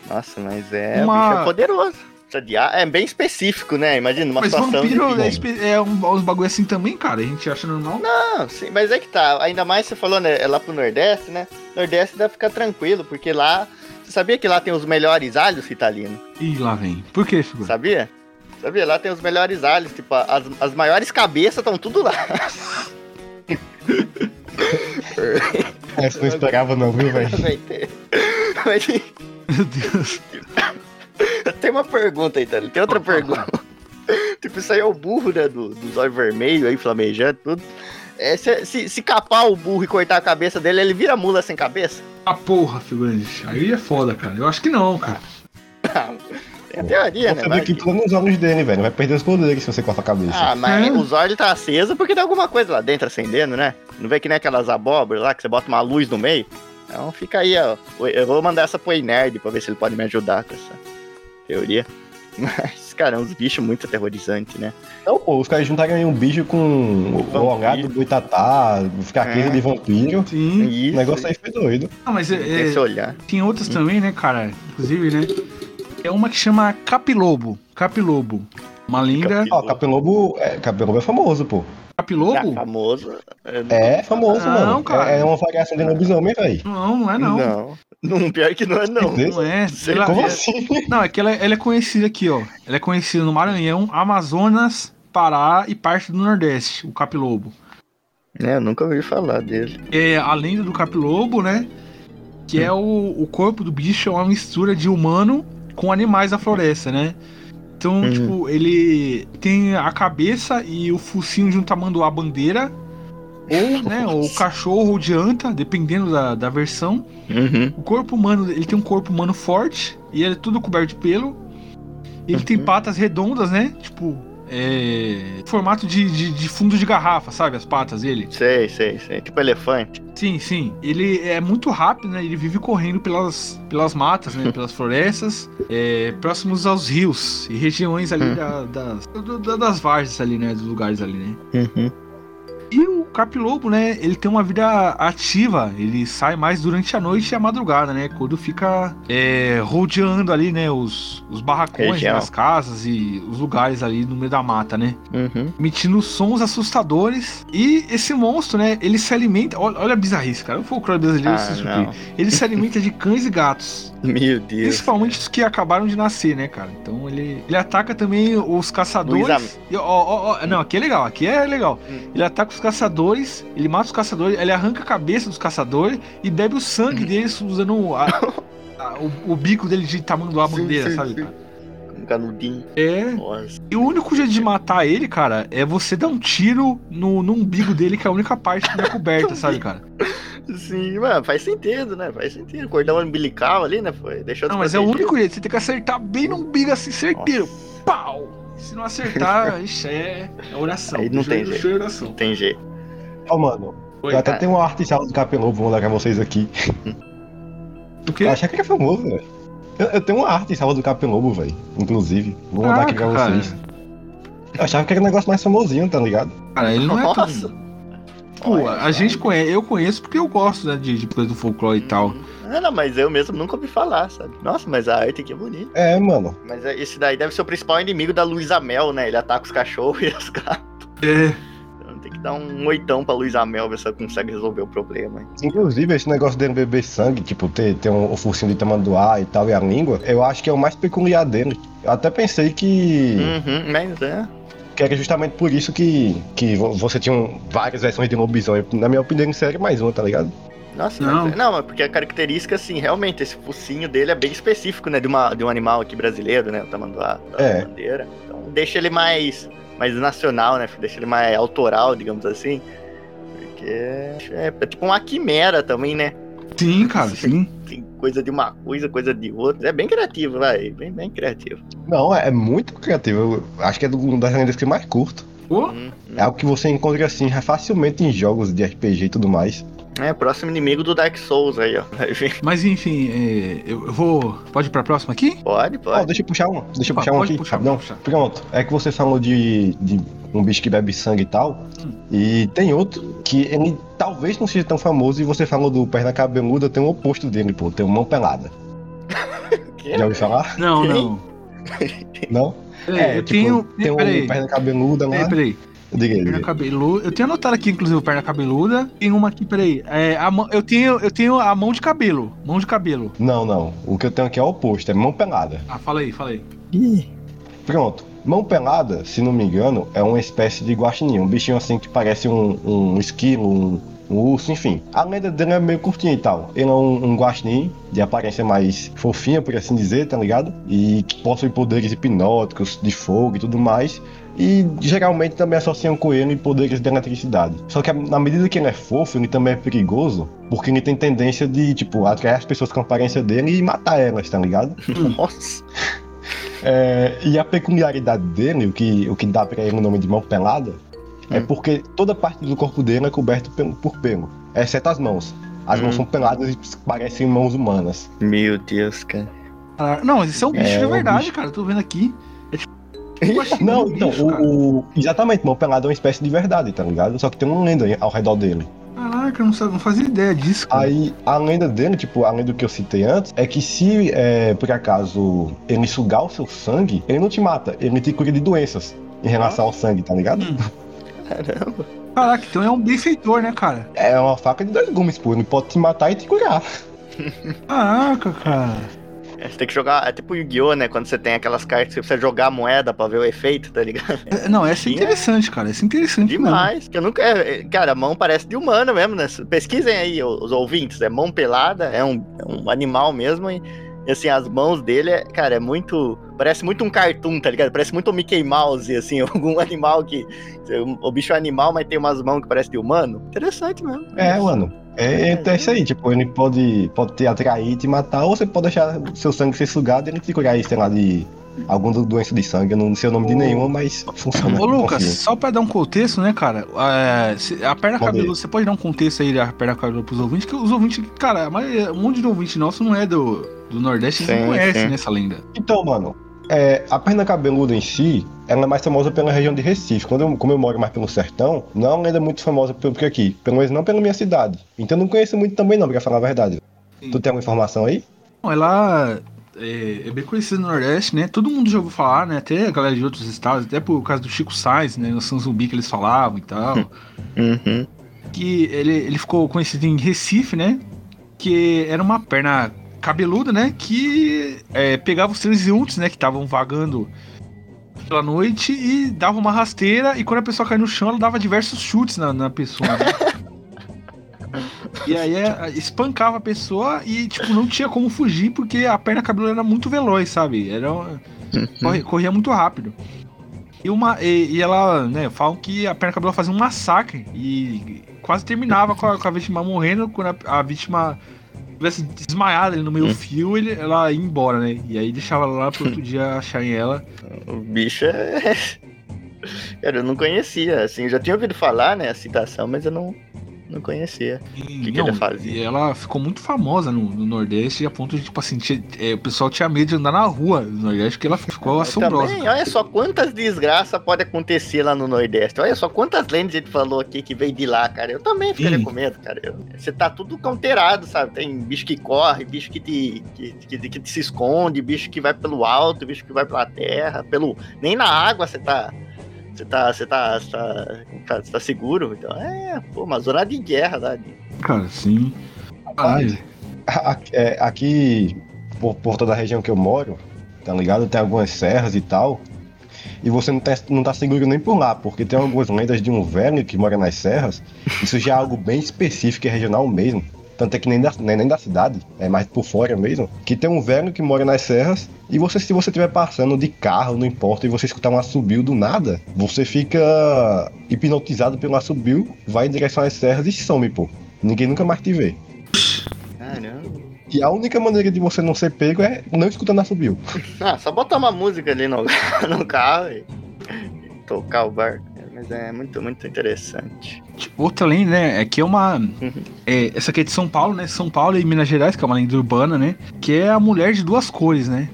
Nossa, mas é. Uma- O bicho é poderoso. Precisa de ar- É bem específico, né? Imagina uma Mas situação. de- vampiro é, espe- é um, uns bagulho assim também, cara. A gente acha normal. Não, sim, mas é que tá. Ainda mais você falou, né? É lá pro Nordeste, né? Nordeste dá pra ficar tranquilo, porque lá. Você sabia que lá tem os melhores alhos, Citalino? Ih, lá vem. Por que, figura? Sabia? Sabia? Lá tem os melhores alhos. Tipo, as, as maiores cabeças estão tudo lá. Essa não esperava não, viu, velho? Meu Deus. tem uma pergunta aí, Thalio. Tem outra pergunta. tipo, isso aí é o burro, né? Do, dos olhos vermelhos aí, flamejando, tudo. É, se, se, se capar o burro e cortar a cabeça dele, ele vira mula sem cabeça? Ah, porra, figurante. Aí é foda, cara. Eu acho que não, cara. Tem a teoria, né? Você que tudo nos olhos dele, velho. Vai perder os poderes se você corta a cabeça. Ah, mas É. os olhos tá aceso porque tem alguma coisa lá dentro acendendo, né? Não vê que nem aquelas abóboras lá que você bota uma luz no meio? Então fica aí, ó. Eu vou mandar essa pro Ei Nerd pra ver se ele pode me ajudar com essa teoria. Mas, cara, é uns bichos muito aterrorizantes, né? Não, pô, os caras juntaram aí um bicho com o olhar do boitatá, fraqueza É. de vampiro. Sim. O Isso. negócio aí foi doido. Não, mas é, Tem é, olhar. tem outras também, né, cara? Inclusive, né? É uma que chama Capilobo. Capilobo. Uma. Capi- Ó, Capelobo é, Capelobo é famoso, pô. Capilobo? Ah, famoso. é, É famoso, Não, mano. cara. É, é uma variação de lobisomem, velho. Não, não é não. Não. Não. Pior que não é, não. Não é. Sei Ela- Como é- assim? Não, é que ela, ela é conhecida aqui, ó. Ela é conhecida no Maranhão, Amazonas, Pará e parte do Nordeste, o Capilobo. É, eu nunca ouvi falar dele. É a lenda do Capilobo, né? Que é o, o corpo do bicho é uma mistura de humano com animais da floresta, né? Então, Uhum. tipo, ele tem a cabeça e o focinho de um tamanduá bandeira. Ou, né, ou cachorro ou de anta, dependendo da, da versão. Uhum. O corpo humano, ele tem um corpo humano forte e ele é tudo coberto de pelo. Ele tem Uhum. patas redondas, né? Tipo, é. Formato de, de, de fundo de garrafa, sabe? As patas dele. Sei, sei, sei. Tipo elefante. Sim, sim. Ele é muito rápido, né? Ele vive correndo pelas, pelas matas, né? Pelas florestas, é, próximos aos rios e regiões ali Hum. da- das, do- da- das várzeas ali, né? Dos lugares ali, né? Uhum. E o Capilobo, né? Ele tem uma vida ativa. Ele sai mais durante a noite e a madrugada, né? Quando fica é, rodeando ali, né? Os, os barracões, né, as casas e os lugares ali no meio da mata, né? Uhum. Emitindo sons assustadores. E esse monstro, né? Ele se alimenta. Olha, olha a bizarrice, cara. O folclore brasileiro Ah. Ele se alimenta de cães e gatos. Meu Deus. Principalmente os que acabaram de nascer, né, cara? Então ele, ele ataca também os caçadores. Luiz E, ó, ó, ó, não, aqui é legal, aqui é legal. Hum. Ele ataca os caçadores, ele mata os caçadores, ele arranca a cabeça dos caçadores e bebe o Hum. sangue deles usando a- a- o, o bico dele de tamanduá bandeira, sim, sabe? sim. um canudinho. É. Nossa. E o único jeito de matar ele, cara, é você dar um tiro no, no umbigo dele, que é a única parte que não é coberta, sabe, cara? Sim, mano, faz sentido, né? Faz sentido. Cordão umbilical ali, né? Foi. Deixou Não, mas é o único jeito. Você tem que acertar bem no umbigo assim, certeiro. Nossa, Pau! Se não acertar, ixi, é, é oração. Aí não tem jeito. é oração. Não tem jeito. Ó, mano, Oi, eu até cara. tenho uma arte salva do Capelobo, vou mandar pra vocês aqui. O quê? Eu achei que era famoso, velho. Eu, eu tenho uma arte salva do Capelobo, velho. Inclusive. Vou mandar aqui pra cara. vocês. Eu achava que era um negócio mais famosinho, tá ligado? Cara, ele não é Nossa. tão... Pô, Olha a só. gente conhece, eu conheço porque eu gosto né, de, de coisa do folclore e tal. Ah, não, mas eu mesmo nunca ouvi falar, sabe? Nossa, mas a arte aqui é bonita. É, mano. Mas é- esse daí deve ser o principal inimigo da Luísa Mel, né? Ele ataca os cachorros e os gatos. É, Então tem que dar um oitão pra Luísa Mel ver se ela consegue resolver o problema. Inclusive, esse negócio dele beber sangue, tipo, ter, ter um, o focinho de tamanduá e tal, e a língua, eu acho que é o mais peculiar dele. Eu até pensei que, Uhum, mas é. que era justamente por isso que, que vo- você tinha um- várias versões de lobisomem. Na minha opinião, era mais uma, tá ligado? Nossa, Não. mas, não, é porque a característica, assim, realmente, esse focinho dele é bem específico, né? De, uma, de um animal aqui brasileiro, né? O tamanduá da É. bandeira. Então deixa ele mais, mais nacional, né? Deixa ele mais autoral, digamos assim. Porque é, é tipo uma quimera também, né? sim, cara, sim. Tem coisa de uma coisa, coisa de outra. É bem criativo, vai. Bem, bem criativo. Não, é, é muito criativo. Eu acho que é uma das lendas que mais curto. Pô, Hum, É algo que você encontra assim facilmente em jogos de RPG e tudo mais. É, próximo inimigo do Dark Souls aí, ó. Mas enfim, é, eu, vou. Pode ir pra próxima aqui? Pode, Ó, pode. deixa eu puxar um. Deixa eu Opa, puxar um pode aqui, puxar, pode puxar. Pronto. É que você falou de, de um bicho que bebe sangue e tal. Hum. E tem outro que ele talvez não seja tão famoso. E você falou do perna cabeluda, tem o oposto dele, pô. Tem o mão pelada. Que? Já ouviu falar? Não, Quem? não. Não? Peraí, eu tipo, tenho. Tem um peraí, perna cabeluda lá. peraí, peraí. Diga aí, Perna cabeluda. Eu tenho anotado aqui, inclusive, o perna cabeluda. Tem uma aqui, peraí. É, a mão, eu, tenho, eu tenho a mão de cabelo. Mão de cabelo. Não, não. O que eu tenho aqui é o oposto, é mão pelada. Ah, fala aí, fala aí. Pronto. Mão pelada, se não me engano, é uma espécie de guaxinim. Um bichinho assim que parece um, um esquilo, um, um urso, enfim. A lenda dele é meio curtinha e tal. Ele é um, um guaxinim de aparência mais fofinha, por assim dizer, tá ligado? E que possui poderes hipnóticos, de fogo e tudo mais. E geralmente também associam com ele poderes de eletricidade. Só que na medida que ele é fofo, ele também é perigoso, porque ele tem tendência de, tipo, atrair as pessoas com a aparência dele e matar elas, tá ligado? Nossa. É, e a peculiaridade dele, o que, o que dá pra ele o nome de mão pelada, é Hum. porque toda parte do corpo dele é coberto pelo- por pelo, exceto as mãos. As mãos Hum. são peladas e parecem mãos humanas. Meu Deus, cara. Ah, não, mas isso é um bicho É, de um verdade, bicho. cara. Eu tô vendo aqui. Não, um então, cara. o, o- exatamente, mão pelada é uma espécie de verdade, tá ligado? Só que tem uma lenda ao redor dele. Caraca, eu não, sabia, não fazia ideia disso, cara. Aí, a lenda dele, tipo, além do que eu citei antes, é que se, é, por acaso, ele sugar o seu sangue, ele não te mata, ele te cura de doenças em relação ao sangue, tá ligado? Hum. Caramba. Caraca, então é um benfeitor, né, cara? É uma faca de dois gumes, pô, ele pode te matar e te curar. Caraca, cara. É, Você tem que jogar. É tipo Yu-Gi-Oh, né? Quando você tem aquelas cartas que você precisa jogar a moeda pra ver o efeito, tá ligado? É, Não, essa é Sim, é. interessante, cara. Essa é interessante. Demais. Que eu nunca. é, é, Cara, a mão parece de humano mesmo, né? Pesquisem aí, os ouvintes. É mão pelada, é um, é um animal mesmo. E, assim, as mãos dele, é, cara, é muito. Parece muito um cartoon, tá ligado? Parece muito um Mickey Mouse, assim, algum animal que. O bicho é animal, mas tem umas mãos que parecem de humano. Interessante mesmo. É, mano. É, é isso aí, tipo, ele pode, pode te atrair e te matar, ou você pode deixar seu sangue ser sugado e ele te curar aí, sei lá, de alguma doença de sangue. Eu não sei o nome de nenhuma, mas funciona. Ô, Lucas, só pra dar um contexto, né, cara? é, a perna Pode. cabeluda, você pode dar um contexto aí da perna cabeluda pros ouvintes, que os ouvintes, cara, a maioria- um monte de ouvinte nosso não é do, do Nordeste, eles não conhecem né, essa lenda. Então, mano, é, a perna cabeluda em si, ela é mais famosa pela região de Recife. Quando eu, como eu moro mais pelo sertão, não é uma lenda muito famosa por, por aqui. Pelo menos não pela minha cidade. Então eu não conheço muito também não, pra falar a verdade. Sim. Tu tem alguma informação aí? Bom, ela é, é bem conhecida no Nordeste, né? Todo mundo já ouviu falar, né? Até a galera de outros estados, até por causa do Chico Sainz, né? No São Zumbi que eles falavam e tal. Uhum. que ele, ele ficou conhecido em Recife, né? Que era uma perna cabeluda, né? Que é, pegava os transeuntes, né? Que estavam vagando pela noite e dava uma rasteira. E quando a pessoa caía no chão, ela dava diversos chutes na, na pessoa. né? e aí é, espancava a pessoa e, tipo, não tinha como fugir porque a perna cabeluda era muito veloz, sabe? Era, corre- corria muito rápido. E, uma, e, e ela, né, falam que a perna cabeluda fazia um massacre e quase terminava com a, com a vítima morrendo quando a, a vítima tivesse desmaiado ali no meio do fio, ele, ela ia embora, né? E aí deixava ela lá pro outro dia acharem ela. O bicho é. Cara, eu não conhecia, assim, eu já tinha ouvido falar, né, a citação, mas eu não, não conhecia. E, que ele fazia? E ela ficou muito famosa no, no Nordeste, a ponto de, tipo assim, tinha- é, o pessoal tinha medo de andar na rua no Nordeste, porque ela ficou assombrosa. Também, olha só quantas desgraças pode acontecer lá no Nordeste. Olha só quantas lendas gente falou aqui que veio de lá, cara. Eu também ficaria Sim. com medo, cara. Eu- Você tá tudo cauteirado, sabe? Tem bicho que corre, bicho que te, que, que, que se esconde, bicho que vai pelo alto, bicho que vai pela terra, pelo. Nem na água você tá. Você tá, você tá, você tá, tá, você tá seguro. Então, é, pô, uma zona de guerra lá. de- Cara, sim. Caralho. Aqui, é, aqui, por, por toda a região que eu moro, tá ligado? Tem algumas serras e tal. E você não tá, não tá seguro nem por lá, porque tem algumas lendas de um velho que mora nas serras. Isso já é algo bem específico e regional mesmo. Tanto é que nem da, nem, nem da cidade, é mais por fora mesmo. Que tem um velho que mora nas serras. E você, se você estiver passando de carro, não importa, e você escutar um assobio do nada, você fica hipnotizado pelo assobio, vai em direção às serras e some, pô. Ninguém nunca mais te vê. Caramba. E a única maneira de você não ser pego é não escutando assobio. Ah, só botar uma música ali no, no carro e, e tocar o barco. Mas é muito, muito interessante. Outra lenda, né? É que é uma. é, essa aqui é de São Paulo, né? São Paulo e Minas Gerais, que é uma lenda urbana, né? Que é a mulher de duas cores, né?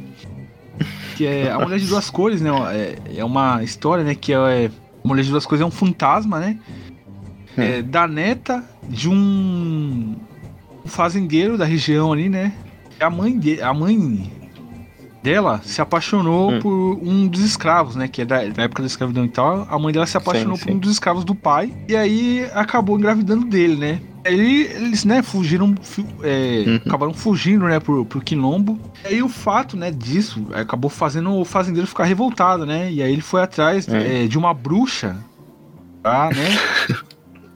Que é a mulher de duas cores, né? É, é uma história, né? Que é. A mulher de duas cores é um fantasma, né? É, da neta de um, um fazendeiro da região ali, né? A mãe, de, a mãe dela se apaixonou Hum. por um dos escravos, né? Que é da, da época da escravidão e tal. A mãe dela se apaixonou Sim, por um dos escravos do pai. E aí acabou engravidando dele, né? Aí eles, né, fugiram, fu- é, Uhum. acabaram fugindo, né, pro, pro quilombo. E aí o fato, né, disso acabou fazendo o fazendeiro ficar revoltado, né? E aí ele foi atrás É. é, de uma bruxa, tá, né?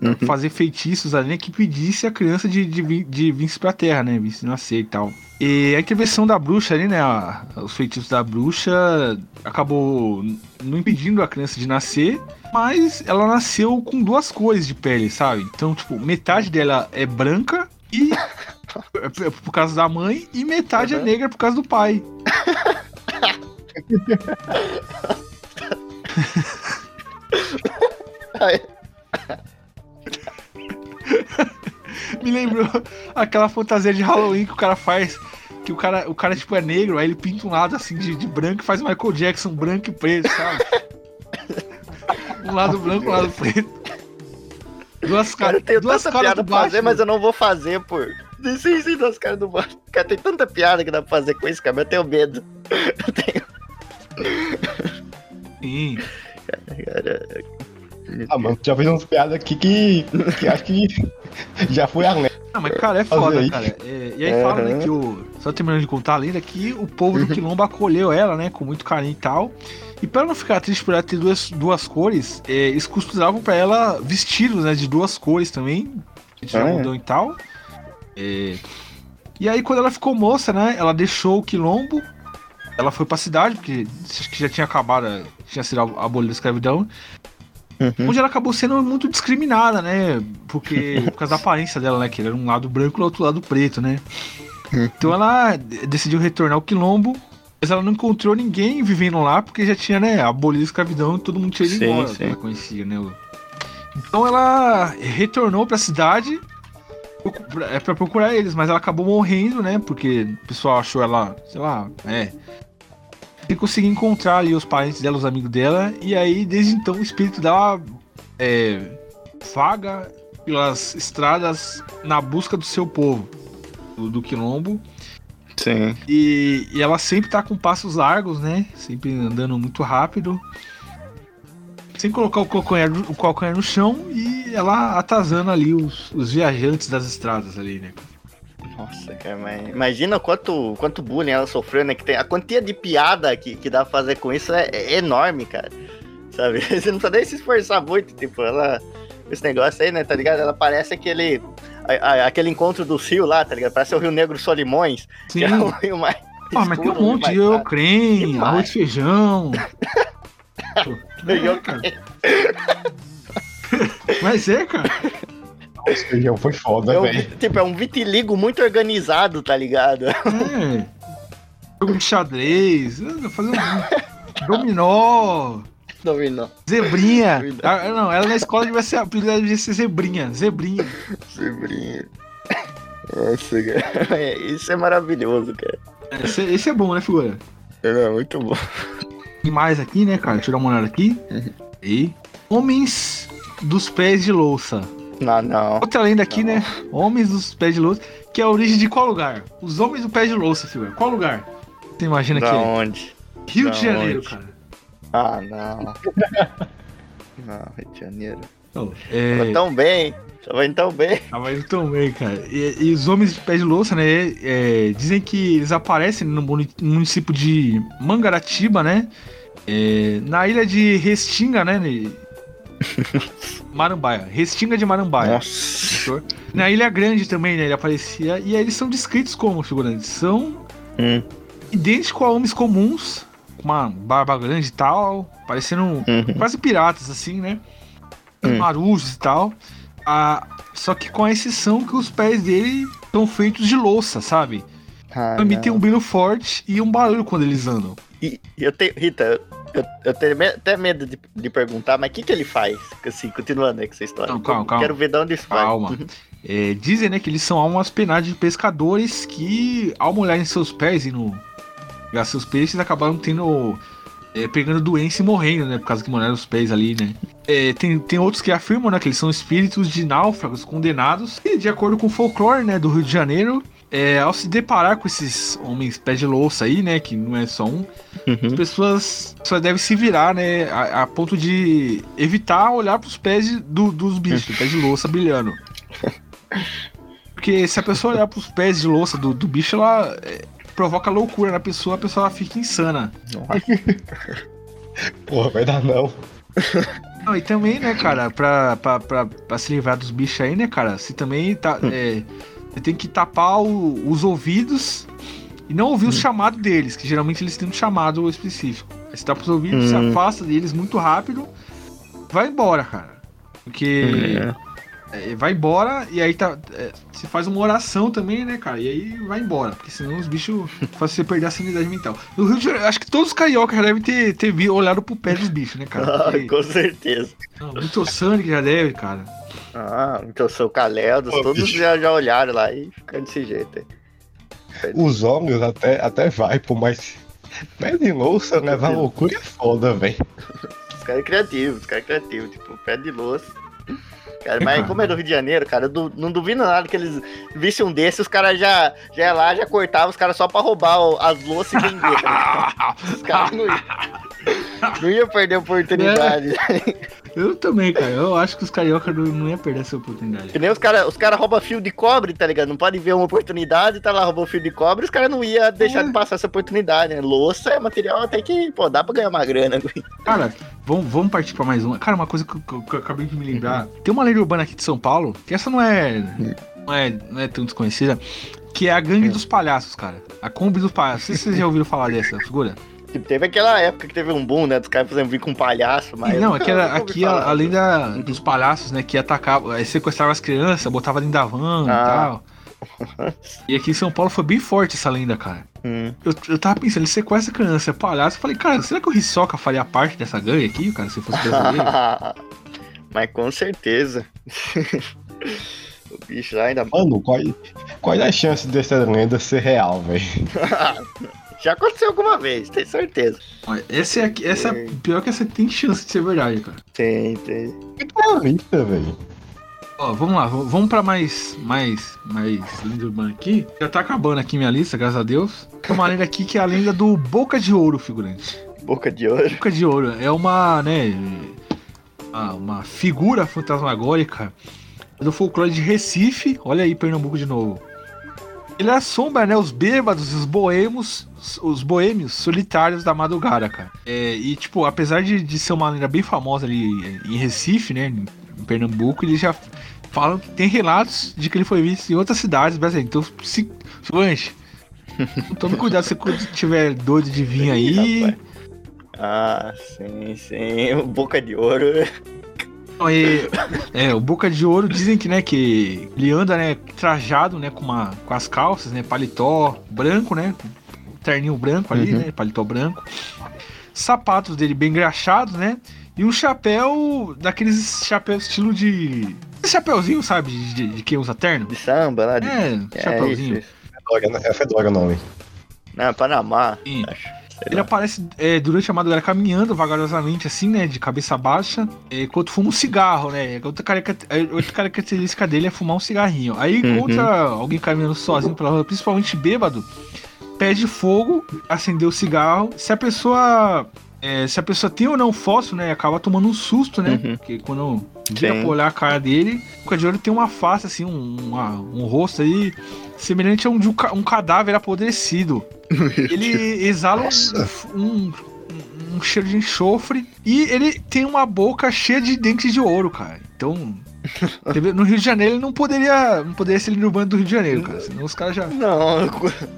Uhum. fazer feitiços ali, né, que pedisse a criança de, de, vir- de vir pra terra, né? Vir nascer e tal. E a intervenção da bruxa ali, né? a- os feitiços da bruxa acabou não impedindo a criança de nascer, mas ela nasceu com duas cores de pele, sabe? Então, tipo, metade dela é branca e. é por causa da mãe, e metade é Uhum. negra por causa do pai. Me lembrou aquela fantasia de Halloween que o cara faz que o cara, o cara, tipo, é negro, aí ele pinta um lado assim de, de branco e faz Michael Jackson branco e preto, sabe? um lado branco, um lado preto. Duas Cara, caras. eu tenho Duas tanta caras piada do pra fazer, mas eu não vou fazer por. Sim, sim, duas caras do Batman. Cara, tem tanta piada que dá pra fazer com isso, cara, mas eu tenho medo. Eu tenho. Sim. Cara, Ah, mano, tu já fez umas piadas aqui que, que acho que já foi além. Não, mas cara, é foda, isso. cara. É, e aí fala, né, que o. Só terminando de contar a lenda que o povo do Quilombo acolheu ela, né, com muito carinho e tal. E pra não ficar triste por ela ter duas, duas cores, é, eles costuravam pra ela vestidos, né, de duas cores também. De Ah, é? algodão e tal. É, E aí, quando ela ficou moça, né, ela deixou o Quilombo. Ela foi pra cidade, porque acho que já tinha acabado, tinha sido abolida a escravidão. Uhum. Onde ela acabou sendo muito discriminada, né? Porque, por causa da aparência dela, né? Que era um lado branco e o outro lado preto, né? Então ela decidiu retornar ao quilombo, mas ela não encontrou ninguém vivendo lá, porque já tinha, né, abolido a escravidão e todo mundo tinha ido Sim, embora, sim. ela conhecia, né? Então ela retornou pra cidade procu- pra- é pra procurar eles, mas ela acabou morrendo, né? Porque o pessoal achou ela, sei lá, é. E conseguiu encontrar ali os parentes dela, os amigos dela, e aí desde então o espírito dela é, vaga pelas estradas na busca do seu povo, do, do quilombo. Sim. E, e ela sempre tá com passos largos, né? Sempre andando muito rápido. Sem colocar o calcanhar, o calcanhar no chão e ela atazando ali os, os viajantes das estradas ali, né? Nossa, cara, mas imagina quanto, quanto bullying ela sofreu, né? Que tem, a quantia de piada que, que dá pra fazer com isso é, é enorme, cara. Sabe? Você não precisa nem se esforçar muito, tipo, ela. Esse negócio aí, né, tá ligado? Ela parece aquele. a- a- aquele encontro do Rio lá, tá ligado? Parece o Rio Negro Solimões, Sim. que é o rio mais. Ah, mas tem um monte de Demais. arroz e feijão. Pô, é. Mas é, cara. Esse feijão foi foda, É velho. tipo, é um vitiligo muito organizado, tá ligado? É. Jogo de xadrez, fazer um dominó, Dominó. zebrinha. Verdade. Ah, não, ela na escola devia ser, devia ser zebrinha, zebrinha. Sobrinho. Nossa, cara. É, Isso é maravilhoso, cara. Esse, esse é bom, né, figura? É muito bom. E mais aqui, né, cara? Deixa eu dar uma olhada aqui. E Homens dos Pés de Louça. Não, não. Outra lenda aqui, né? Homens dos Pés de Louça, que é a origem de qual lugar? Os Homens do Pé de Louça, figura. Qual lugar? Você imagina que Da é? onde? Rio da de Janeiro, onde? cara. Ah, não. Não, Rio de Janeiro. Não, Tava é, tão bem. Tava indo tão bem. Tava indo tão bem, cara. E, e os homens de pé de louça, né? é, dizem que eles aparecem no município de Mangaratiba, né? é, na ilha de Restinga, né? Marambaia. Restinga de Marambaia. Nossa. Na Ilha Grande também, né? Ele aparecia. E aí eles são descritos como figurantes. São Hum, idênticos a homens comuns, com uma barba grande e tal, parecendo uhum. quase piratas, assim, né? Hum. Marujos e tal. Ah, só que com a exceção que os pés dele são feitos de louça, sabe? Ah, Emitem não. um brilho forte e um barulho quando eles andam. E eu tenho. Rita, eu, eu tenho me- até medo de, de perguntar, mas o que, que ele faz? Assim, continuando aí com essa história. Não, calma, calma. Quero ver de onde isso vai. Calma. É, dizem, né, que eles são almas penadas de pescadores que, ao molharem seus pés e no seus peixes, acabaram tendo. é, pegando doença e morrendo, né? Por causa que molharam os pés ali, né? É, tem, tem outros que afirmam, né, que eles são espíritos de náufragos condenados. E, de acordo com o folclore, né, do Rio de Janeiro, é, ao se deparar com esses homens pés de louça aí, né, que não é só um, as Uhum. pessoas só devem se virar, né? A, a ponto de evitar olhar pros pés de- do- dos bichos, pés de louça brilhando. Porque se a pessoa olhar pros pés de louça do, do bicho, ela é, provoca loucura na pessoa, a pessoa fica insana. Porra, vai dar não. Não, e também, né, cara, pra, pra, pra, pra se livrar dos bichos aí, né, cara, você também tá. é, você tem que tapar o- os ouvidos e não ouvir o chamado deles, que geralmente eles têm um chamado específico. Aí você tapa os ouvidos, se Hum. afasta deles muito rápido, vai embora, cara. Porque é, vai embora e aí tá. é, você faz uma oração também, né, cara? E aí vai embora, porque senão os bichos fazem você perder a sanidade mental. No Rio de Janeiro, acho que todos os cariocas já devem ter, ter olhado pro pé dos bichos, né, cara? Ah, Porque- com certeza. não, muito sangue já deve, cara. Ah, então sou Caleldos, Pô, todos bicho. já, já olharam lá e ficaram desse jeito aí. Os olhos até, até vai, pô, mas pé de louça levar loucura é foda, velho. Os caras criativos, os caras criativos, tipo, pé de louça. Cara, É, mas cara. como é do Rio de Janeiro, cara, eu du- não duvido nada que eles vissem um desses, os caras já, já ia lá, já cortavam os caras só pra roubar o- as louças e vender. tá ligado? os caras não iam. Não ia perder a oportunidade. Eu também, cara. Eu acho que os carioca não, não iam perder essa oportunidade. Que nem os caras os cara roubam fio de cobre, tá ligado? Não pode ver uma oportunidade, tá lá roubando fio de cobre, os caras não iam deixar É. de passar essa oportunidade, né? Louça é material até que, pô, dá pra ganhar uma grana. Cara, vamos, vamos partir pra mais uma. Cara, uma coisa que, eu- que eu- acabei de me lembrar. Tem uma lenda urbana aqui de São Paulo, que essa não é, não é, não é tão desconhecida, que é a gangue dos palhaços, cara. A Kombi dos palhaços. Não sei se vocês já ouviram falar dessa figura. Tipo, teve aquela época que teve um boom, né? Dos caras fazendo vir com um palhaço, mas. não, é eu era, aqui, falar. a- além da, dos palhaços, né, que atacava, eh, sequestrava as crianças, botava dentro da van e Ah. tal. E aqui em São Paulo foi bem forte essa lenda, cara. Hum. Eu, eu tava pensando, ele sequestra criança, é palhaço. Eu falei, cara, será que o Hisoka faria parte dessa gangue aqui, cara, se fosse brasileiro? mas com certeza. o bicho já ainda. Mano, qual, qual é a chance dessa lenda ser real, velho? Já aconteceu alguma vez, tenho certeza. Olha, essa é, a- essa é a- pior que essa tem chance de ser verdade, cara. Tem, tem. Muito realista, velho. Ó, vamos lá, vamos pra mais, mais, mais lenda urbana aqui. Já tá acabando aqui minha lista, graças a Deus. Tem uma lenda aqui que é a lenda do Boca de Ouro, figurante. Boca de ouro. Boca de Ouro é uma, né, uma, uma figura fantasmagórica do folclore de Recife. Olha aí, Pernambuco de novo. Ele assombra, né, os bêbados, os boêmios, os boêmios solitários da madrugada, cara. É, e, tipo, apesar de, de ser uma lenda bem famosa ali em Recife, né, em Pernambuco, eles já falam que tem relatos de que ele foi visto em outras cidades brasileiras. Então, se, Lanche, tome cuidado se você tiver doido de vir Ih, aí. rapaz. Ah, sim, sim. Boca de ouro. E, é, o Boca de Ouro dizem que, né, que ele anda, né, trajado, né, com, uma, com as calças, né, paletó branco, né, terninho branco ali, Uhum. né, paletó branco, sapatos dele bem graxados, né, e um chapéu, daqueles chapéus estilo de... Esse chapéuzinho, sabe, de, de quem usa terno? De samba lá. De... É, É, chapéuzinho. isso, isso. Fedora, É Fedora o nome. Não, Panamá. Sim. Acho. Ele aparece é, durante a madrugada caminhando vagarosamente, assim, né? De cabeça baixa, é, enquanto fuma um cigarro, né? Outra, carica- é, outra característica dele é fumar um cigarrinho. Aí Uhum. encontra alguém caminhando sozinho pela rua, principalmente bêbado, pede fogo, acender o cigarro. Se a pessoa. é, se a pessoa tem ou não fósforo, né? Acaba tomando um susto, né? Uhum. Porque quando vira pra olhar a cara dele, o de Ouro tem uma face, assim, um, uma- um rosto aí semelhante a um, de um, ca- cadáver apodrecido. Ele exala um, um, um cheiro de enxofre e ele tem uma boca cheia de dentes de ouro, cara. Então, no Rio de Janeiro ele não poderia, não poderia ser urbano do Rio de Janeiro, cara. Senão os caras já. Não,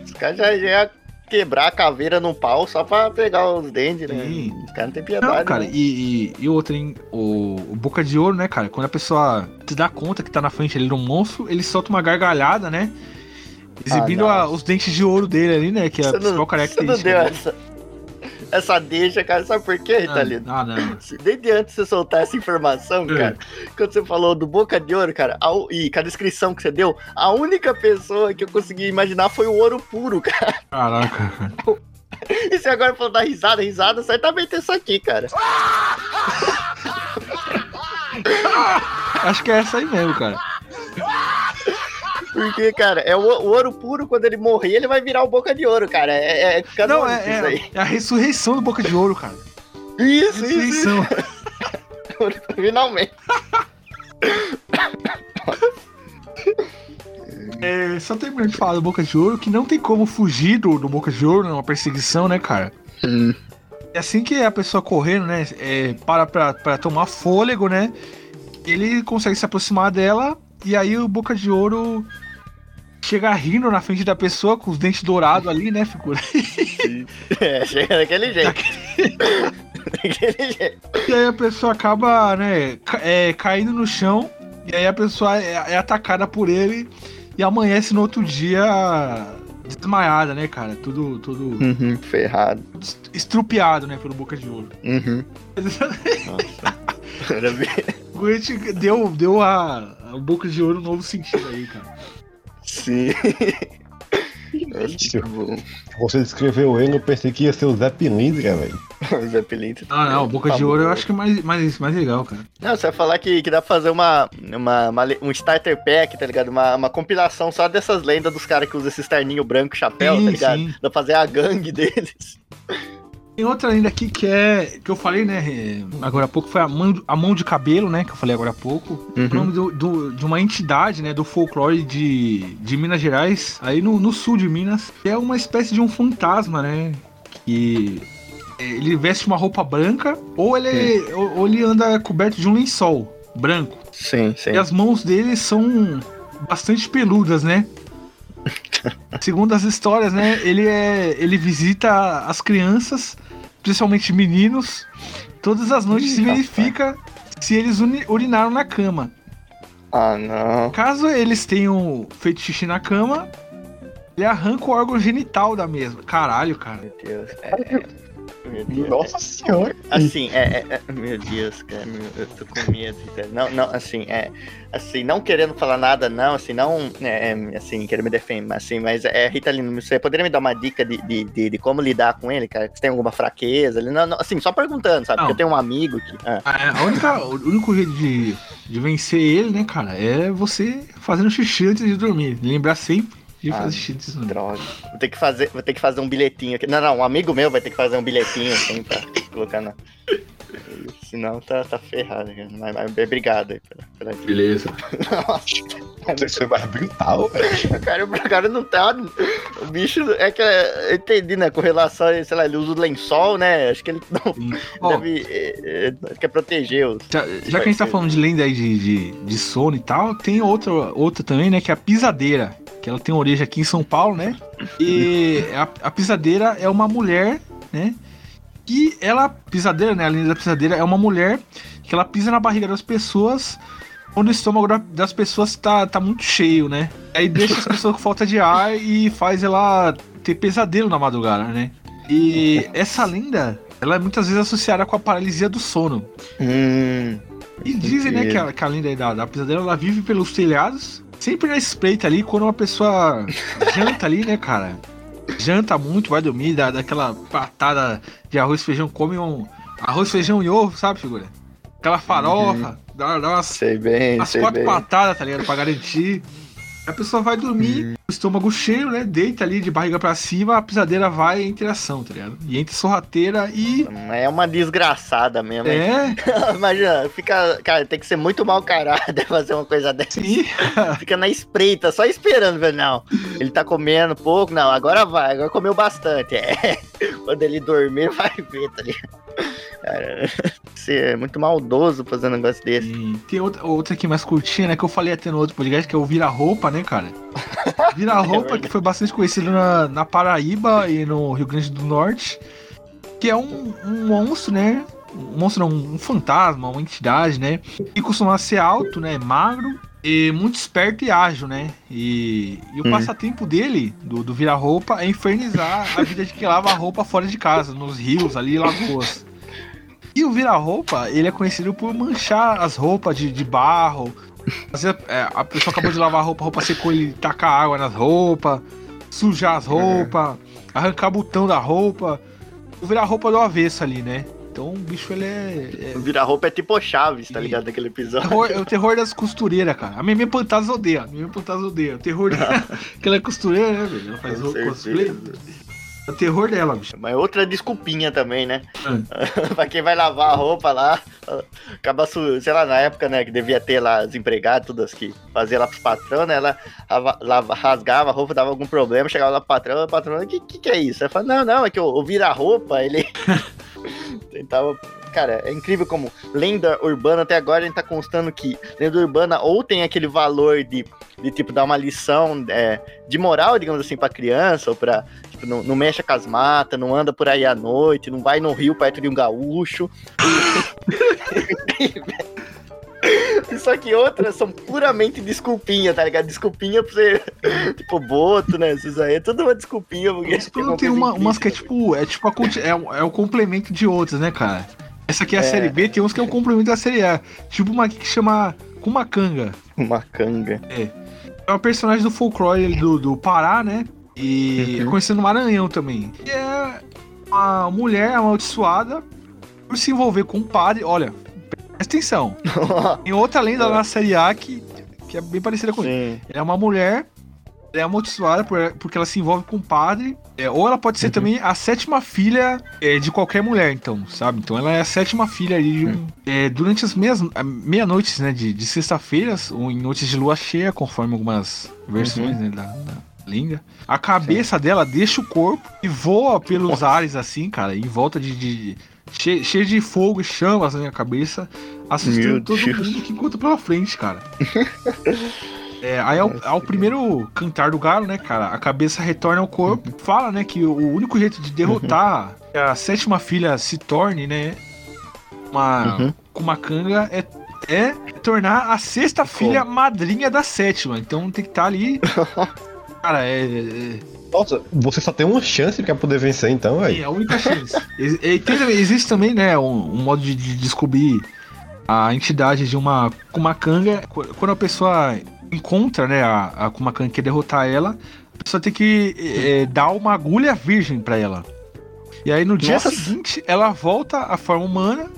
os caras já iam quebrar a caveira no pau só pra pegar os dentes, né? Sim. Os caras não tem piedade. Não, cara, né? e, e, e outra, hein? O, o Boca de Ouro, né, cara? Quando a pessoa se dá conta que tá na frente ali de um monstro, ele solta uma gargalhada, né? Exibindo Ah, a- os dentes de ouro dele ali, né? Que é a Você principal não, você não deu essa, essa deixa, cara. Sabe por quê, Ritalino? Ah, não. Se- Desde antes de você soltar essa informação, É. cara, quando você falou do Boca de Ouro, cara, a e com a descrição que você deu, a única pessoa que eu consegui imaginar foi o ouro puro, cara. Caraca, cara. E você agora falou da risada, risada, certamente é isso aqui, cara. Acho que é essa aí mesmo, cara. Porque, cara, é o, o ouro puro, quando ele morrer, ele vai virar o Boca de Ouro, cara. É, é Não, canônico é, isso aí. é, é a ressurreição do Boca de Ouro, cara. Isso, isso. Finalmente. É, só terminando de falar do Boca de Ouro, que não tem como fugir do, do Boca de Ouro, né? Uma perseguição, né, cara? É assim que a pessoa correndo, né? É, para pra, pra tomar fôlego, né? Ele consegue se aproximar dela e aí o Boca de Ouro chega rindo na frente da pessoa com os dentes dourados ali, né, figura? É, chega daquele jeito. daquele jeito. E aí a pessoa acaba, né, é, caindo no chão e aí a pessoa é, é atacada por ele e amanhece no outro dia desmaiada, né, cara? Tudo, tudo Uhum, ferrado. estrupiado, né, pelo Boca de Ouro. Uhum. Nossa. Era bem- deu, deu a, a Boca de Ouro um novo sentido aí, cara. Sim. Tipo, Você descreveu ele, eu pensei que ia ser o Zé Pilindra, velho. o Zé Pilintra. Ah, não, Boca de Ouro eu acho que é mais, mais, mais legal, cara. Não, você vai falar que, que dá pra fazer uma, uma, uma um starter pack, tá ligado? Uma, uma compilação só dessas lendas dos caras que usam esse terninho branco, chapéu, Sim, tá ligado? sim. Dá pra fazer a gangue deles. Tem outra ainda aqui que é. que eu falei, né? é, Agora há pouco foi a mão, a mão de cabelo, né? Que eu falei agora há pouco. O nome do, do- de uma entidade, né? Do folclore de, de Minas Gerais, aí no, no sul de Minas, que é uma espécie de um fantasma, né? Que. é, Ele veste uma roupa branca, ou ele, ou, ou ele anda coberto de um lençol branco. Sim, sim. E as mãos dele são bastante peludas, né? Segundo as histórias, né? Ele é. Ele visita as crianças, principalmente meninos, todas as noites Ih, se rapaz. verifica se eles urinaram na cama. Ah, não. Caso eles tenham feito xixi na cama, ele arranca o órgão genital da mesma. Caralho, cara. Meu Deus. É, meu Deus. Nossa senhora. Assim, é, é- é- Meu Deus, cara, meu- eu tô com medo, cara. Não, não, assim, é. Assim, não querendo falar nada, não, assim, não. É, é, assim, querendo me defender, mas assim, mas é, Ritalino, você poderia me dar uma dica de, de, de, de como lidar com ele, cara? Você tem alguma fraqueza? ali? Não, não, assim, só perguntando, sabe? Não. Porque eu tenho um amigo que. ah, A a única, o único jeito de, de vencer ele, né, cara, é você fazendo xixi antes de dormir. Lembrar sempre de Ah, fazer xixi dormir. droga. Vou ter que fazer, vou ter que fazer um bilhetinho aqui. Não, não, um amigo meu vai ter que fazer um bilhetinho assim pra colocar na. Senão tá, tá ferrado, cara. Mas, mas obrigado aí pela, pela dica. Beleza. Nossa. Isso foi mais brutal, velho. Cara, o cara não tá. O bicho é que é, eu entendi, né? Com relação a, sei lá, ele usa o lençol, né? Acho que ele não deve. é, é, quer proteger os. Já, já que a gente tá falando de lenda aí de, de, de sono e tal, tem outra, outra também, né? Que é a pisadeira. Que ela tem origem aqui em São Paulo, né? E a, a pisadeira é uma mulher, né? Que ela, pisadeira, né? A lenda da pisadeira é uma mulher que ela pisa na barriga das pessoas quando o estômago da- das pessoas tá, tá muito cheio, né? Aí deixa as pessoas com falta de ar e faz ela ter pesadelo na madrugada, né? E essa lenda, ela é muitas vezes associada com a paralisia do sono. Hum. E dizem, né, que a, que a lenda aí da, da pisadeira, ela vive pelos telhados, sempre na espreita ali, quando uma pessoa janta ali, né, cara? Janta muito, vai dormir, dá, dá aquela patada de arroz e feijão, come um arroz, feijão e ovo, sabe, figura? Aquela farofa, dá, dá umas, Sei bem, umas sei quatro bem. patadas, tá ligado? Pra garantir. A pessoa vai dormir, o estômago cheio, né? Deita ali de barriga pra cima, a pisadeira vai em interação, tá ligado? E entre sorrateira e. É uma desgraçada mesmo. hein? É, Imagina, fica. Cara, tem que ser muito mal carado fazer uma coisa dessa. sim. Fica na espreita, só esperando, velho. Não, ele tá comendo pouco, não, agora vai, agora comeu bastante. É. Quando ele dormir, vai ver, tá ligado? Cara, você é muito maldoso fazer um negócio desse. E tem outra, outra aqui mais curtinha, né? Que eu falei até no outro podcast, que é o Vira-Roupa, né, cara? Vira-Roupa, que foi bastante conhecido na, na Paraíba e no Rio Grande do Norte. Que é um, um monstro, né? Um monstro, não, um fantasma, uma entidade, né? Que costuma ser alto, né? Magro. E muito esperto e ágil, né? E, e o Hum. passatempo dele, do, do vira-roupa, é infernizar a vida de quem lava a roupa fora de casa, nos rios ali, lagoas. E o vira-roupa, ele é conhecido por manchar as roupas de, de barro. É, a pessoa acabou de lavar a roupa, a roupa secou, ele tacar água nas roupas, sujar as roupas, arrancar botão da roupa. O vira-roupa do avesso ali, né? Então o bicho ele é. é- Virar roupa é tipo Chaves, tá ligado? Daquele episódio. terror- é o terror das costureiras, cara. A Mimi Pantas odeia. A Mimi Pantas odeia. O terror dela. que ela é costureira, né, velho? Ela faz Com o cosplay. certeza. É o terror dela, bicho. Mas outra desculpinha também, né? Hum. pra quem vai lavar a roupa lá, acaba, su- sei lá, na época, né, que devia ter lá as empregadas, todas que fazia lá pros patrão, né? Ela lava- rasgava a roupa, dava algum problema, chegava lá pro patrão, o patrão, o que, que que é isso? Ela fala, não, não, é que o, o vira-roupa, ele tentava. Cara, é incrível como lenda urbana, até agora a gente tá constando que lenda urbana ou tem aquele valor de, de tipo, dar uma lição é, de moral, digamos assim, pra criança, ou pra Tipo, não, não mexa com as matas, não anda por aí à noite, não vai no rio perto de um gaúcho. Só que outras são puramente desculpinha, tá ligado? Desculpinha pra você. tipo, boto, né? Isso aí é tudo uma desculpinha. Porque Mas quando tem uma, umas que é tipo. É tipo a é, é o complemento de outras, né, cara? Essa aqui é a É. série B, tem uns que é o complemento da série A. Tipo uma aqui que chama Kumacanga. Uma canga. É uma personagem do folclore do, do Pará, né? E é Uhum. conhecido no Maranhão também. E é uma mulher amaldiçoada por se envolver com um padre. Olha, presta atenção. Tem outra lenda lá na série A que, que é bem parecida com. Sim. Ela é uma mulher, é amaldiçoada por- porque ela se envolve com um padre. é, ou ela pode ser também a sétima filha é, de qualquer mulher, então, sabe? Então ela é a sétima filha ali de um. é, durante as meias- meia-noites, né? De, de sexta-feiras, ou em noites de lua cheia, conforme algumas versões né, da, da lenda. A cabeça dela deixa o corpo e voa pelos ares, assim, cara, em volta de. de che- cheio de fogo e chamas na minha cabeça, assustando Meu todo Deus. mundo que encontra pela frente, cara. É, aí ao, ao primeiro cantar do galo, né, cara, a cabeça retorna ao corpo. Fala, né, que o único jeito de derrotar que a sétima filha se torne, né, uma, Uhum. com uma canga é, é tornar a sexta filha madrinha da sétima. Então tem que estar ali. Cara, é, é, Nossa, você só tem uma chance pra poder vencer então, é velho. a única chance. E tem também- existe também, né, um, um modo de, de descobrir a entidade de uma Kumakanga. Qu- Quando a pessoa encontra, né, a, a Kumakanga que quer derrotar ela, a pessoa tem que é, dar uma agulha virgem pra ela. E aí no dia Nossa. seguinte, ela volta à forma humana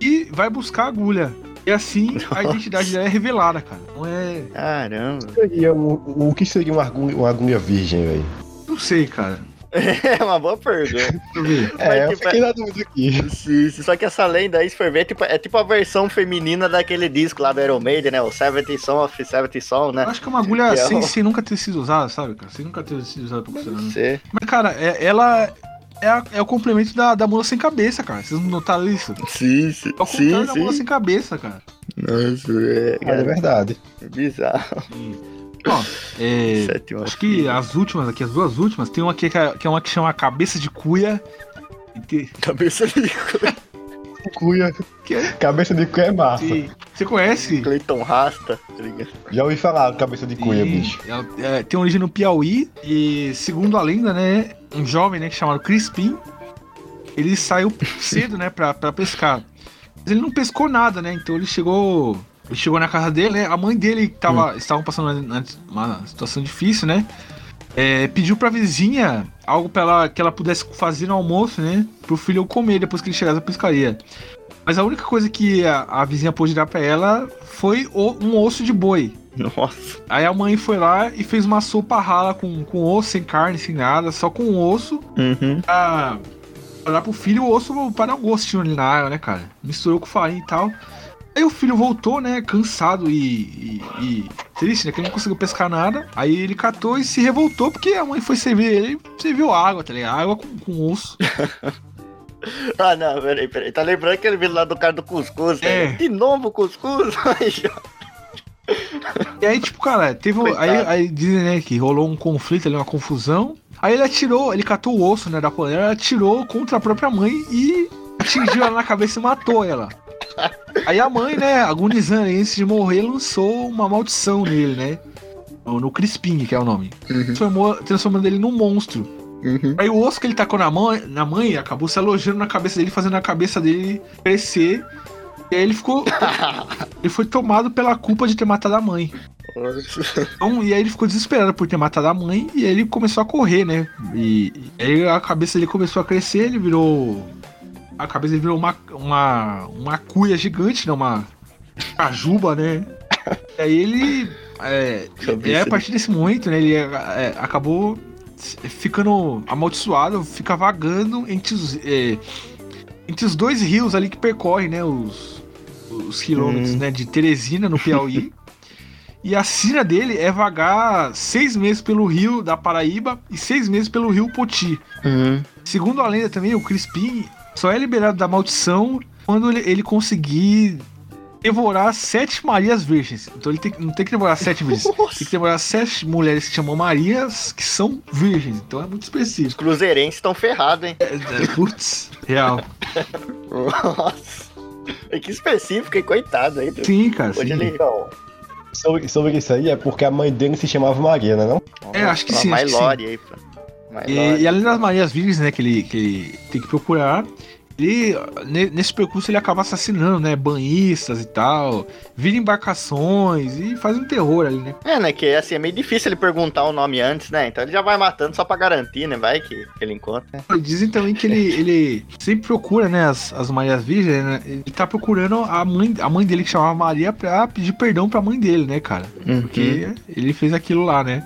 e vai buscar a agulha. E assim a identidade dela é revelada, cara. Não é. Caramba. O, o que seria uma agulha, uma agulha virgem, velho? Não sei, cara. É uma boa pergunta. Eu. É, eu tipo, fiquei na dúvida aqui. Sim, sim, só que essa lenda aí, se for ver, é tipo, é tipo a versão feminina daquele disco lá do Iron Maiden, né? O Seventy Song of Seventy Song, né? Eu acho que é uma agulha é sem, o- sem nunca ter sido usada, sabe, cara? Sem nunca ter sido usada pra funcionar. né? Você. Mas, cara, é- ela é, a- é o complemento da, da mula sem cabeça, cara. Vocês não notaram isso? Sim, sim. É o Sim, da mula sim. sem cabeça, cara. Nossa, é, É cara, verdade. bizarro. Ó, é, Sétima acho que filha. as últimas aqui, as duas últimas, tem uma aqui que é, que é uma que chama Cabeça de Cuia. que- Cabeça de Cuia. Que é? Cabeça de cuia é massa. que- Você conhece? Cleiton Rasta, tá ligado? Já ouvi falar cabeça de cuia, E bicho. ela- é, tem origem no Piauí e, segundo a lenda, né, um jovem, né, chamado Crispim, ele saiu cedo, né, pra, pra pescar. Mas ele não pescou nada, né, então ele chegou... Ele chegou na casa dele, né, a mãe dele tava, estavam passando uma, uma situação difícil, né, é, pediu pra vizinha algo pra ela, que ela pudesse fazer no almoço, né, pro filho comer depois que ele chegasse da pescaria. Mas a única coisa que a, a vizinha pôde dar pra ela foi o- um osso de boi. Nossa. Aí a mãe foi lá e fez uma sopa rala com, com osso, sem carne, sem nada, só com osso, Uhum. pra, pra dar pro filho o osso para dar um gostinho ali na água, né, cara? Misturou com farinha e tal. Aí o filho voltou, né, cansado e, e, e triste, né, que ele não conseguiu pescar nada. Aí ele catou e se revoltou porque a mãe foi servir ele, serviu água, tá ligado? Água com, com osso. Ah, não, peraí, peraí. Tá lembrando aquele vídeo lá do cara do cuscuz? É. né? De novo cuscuz? E aí, tipo, cara, teve. Coitado. Aí, aí dizem, né, que rolou um conflito ali, uma confusão. Aí ele atirou, ele catou o osso, né, da panela, atirou contra a própria mãe e atingiu ela na cabeça e matou ela. Aí a mãe, né, agonizando antes de morrer, lançou uma maldição nele, né? No Crispim, que é o nome. Transformou, transformando ele num monstro. Uhum. Aí o osso que ele tacou na mãe, na mãe acabou se alojando na cabeça dele, fazendo a cabeça dele crescer. E aí ele ficou. ele foi tomado pela culpa de ter matado a mãe. Então, e aí ele ficou desesperado por ter matado a mãe e aí ele começou a correr, né? E, e aí a cabeça dele começou a crescer, ele virou. A cabeça dele virou uma, uma, uma cuia gigante, né? Uma cajuba, né? E aí ele. É, e aí, a partir desse momento, né? Ele é, acabou ficando amaldiçoado, fica vagando entre os, é, entre os dois rios ali que percorrem, né? Os, os quilômetros, Hum. né? De Teresina, no Piauí. E a sina dele é vagar seis meses pelo rio da Paraíba e seis meses pelo rio Poti. Uhum. Segundo a lenda também, o Crispim só é liberado da maldição quando ele, ele conseguir devorar sete Marias virgens. Então ele tem, não tem que devorar sete virgens. Tem que devorar sete mulheres que chamam Marias que são virgens. Então é muito Os específico. cruzeirenses estão ferrados, hein? É, é, putz, real. Nossa. É que específico, hein? Coitado aí. Sim, cara. Hoje Sim. ele. Então, sobre, sobre isso aí é porque a mãe dele se chamava Maria, né não? É, acho que sim, acho que sim. Aí, pô. E, e além das Marias Virgens, né, que ele, que ele tem que procurar, ele, ne- nesse percurso, ele acaba assassinando, né? Banhistas e tal, vira embarcações e faz um terror ali, né? É, né? Que assim, é meio difícil ele perguntar o nome antes, né? Então ele já vai matando só pra garantir, né? Vai que, que ele encontra. né? Dizem também que ele, ele sempre procura, né, as, as Marias Virgens, né? Ele tá procurando a mãe, a mãe dele, que chamava Maria, pra pedir perdão pra mãe dele, né, cara? Porque ele fez aquilo lá, né?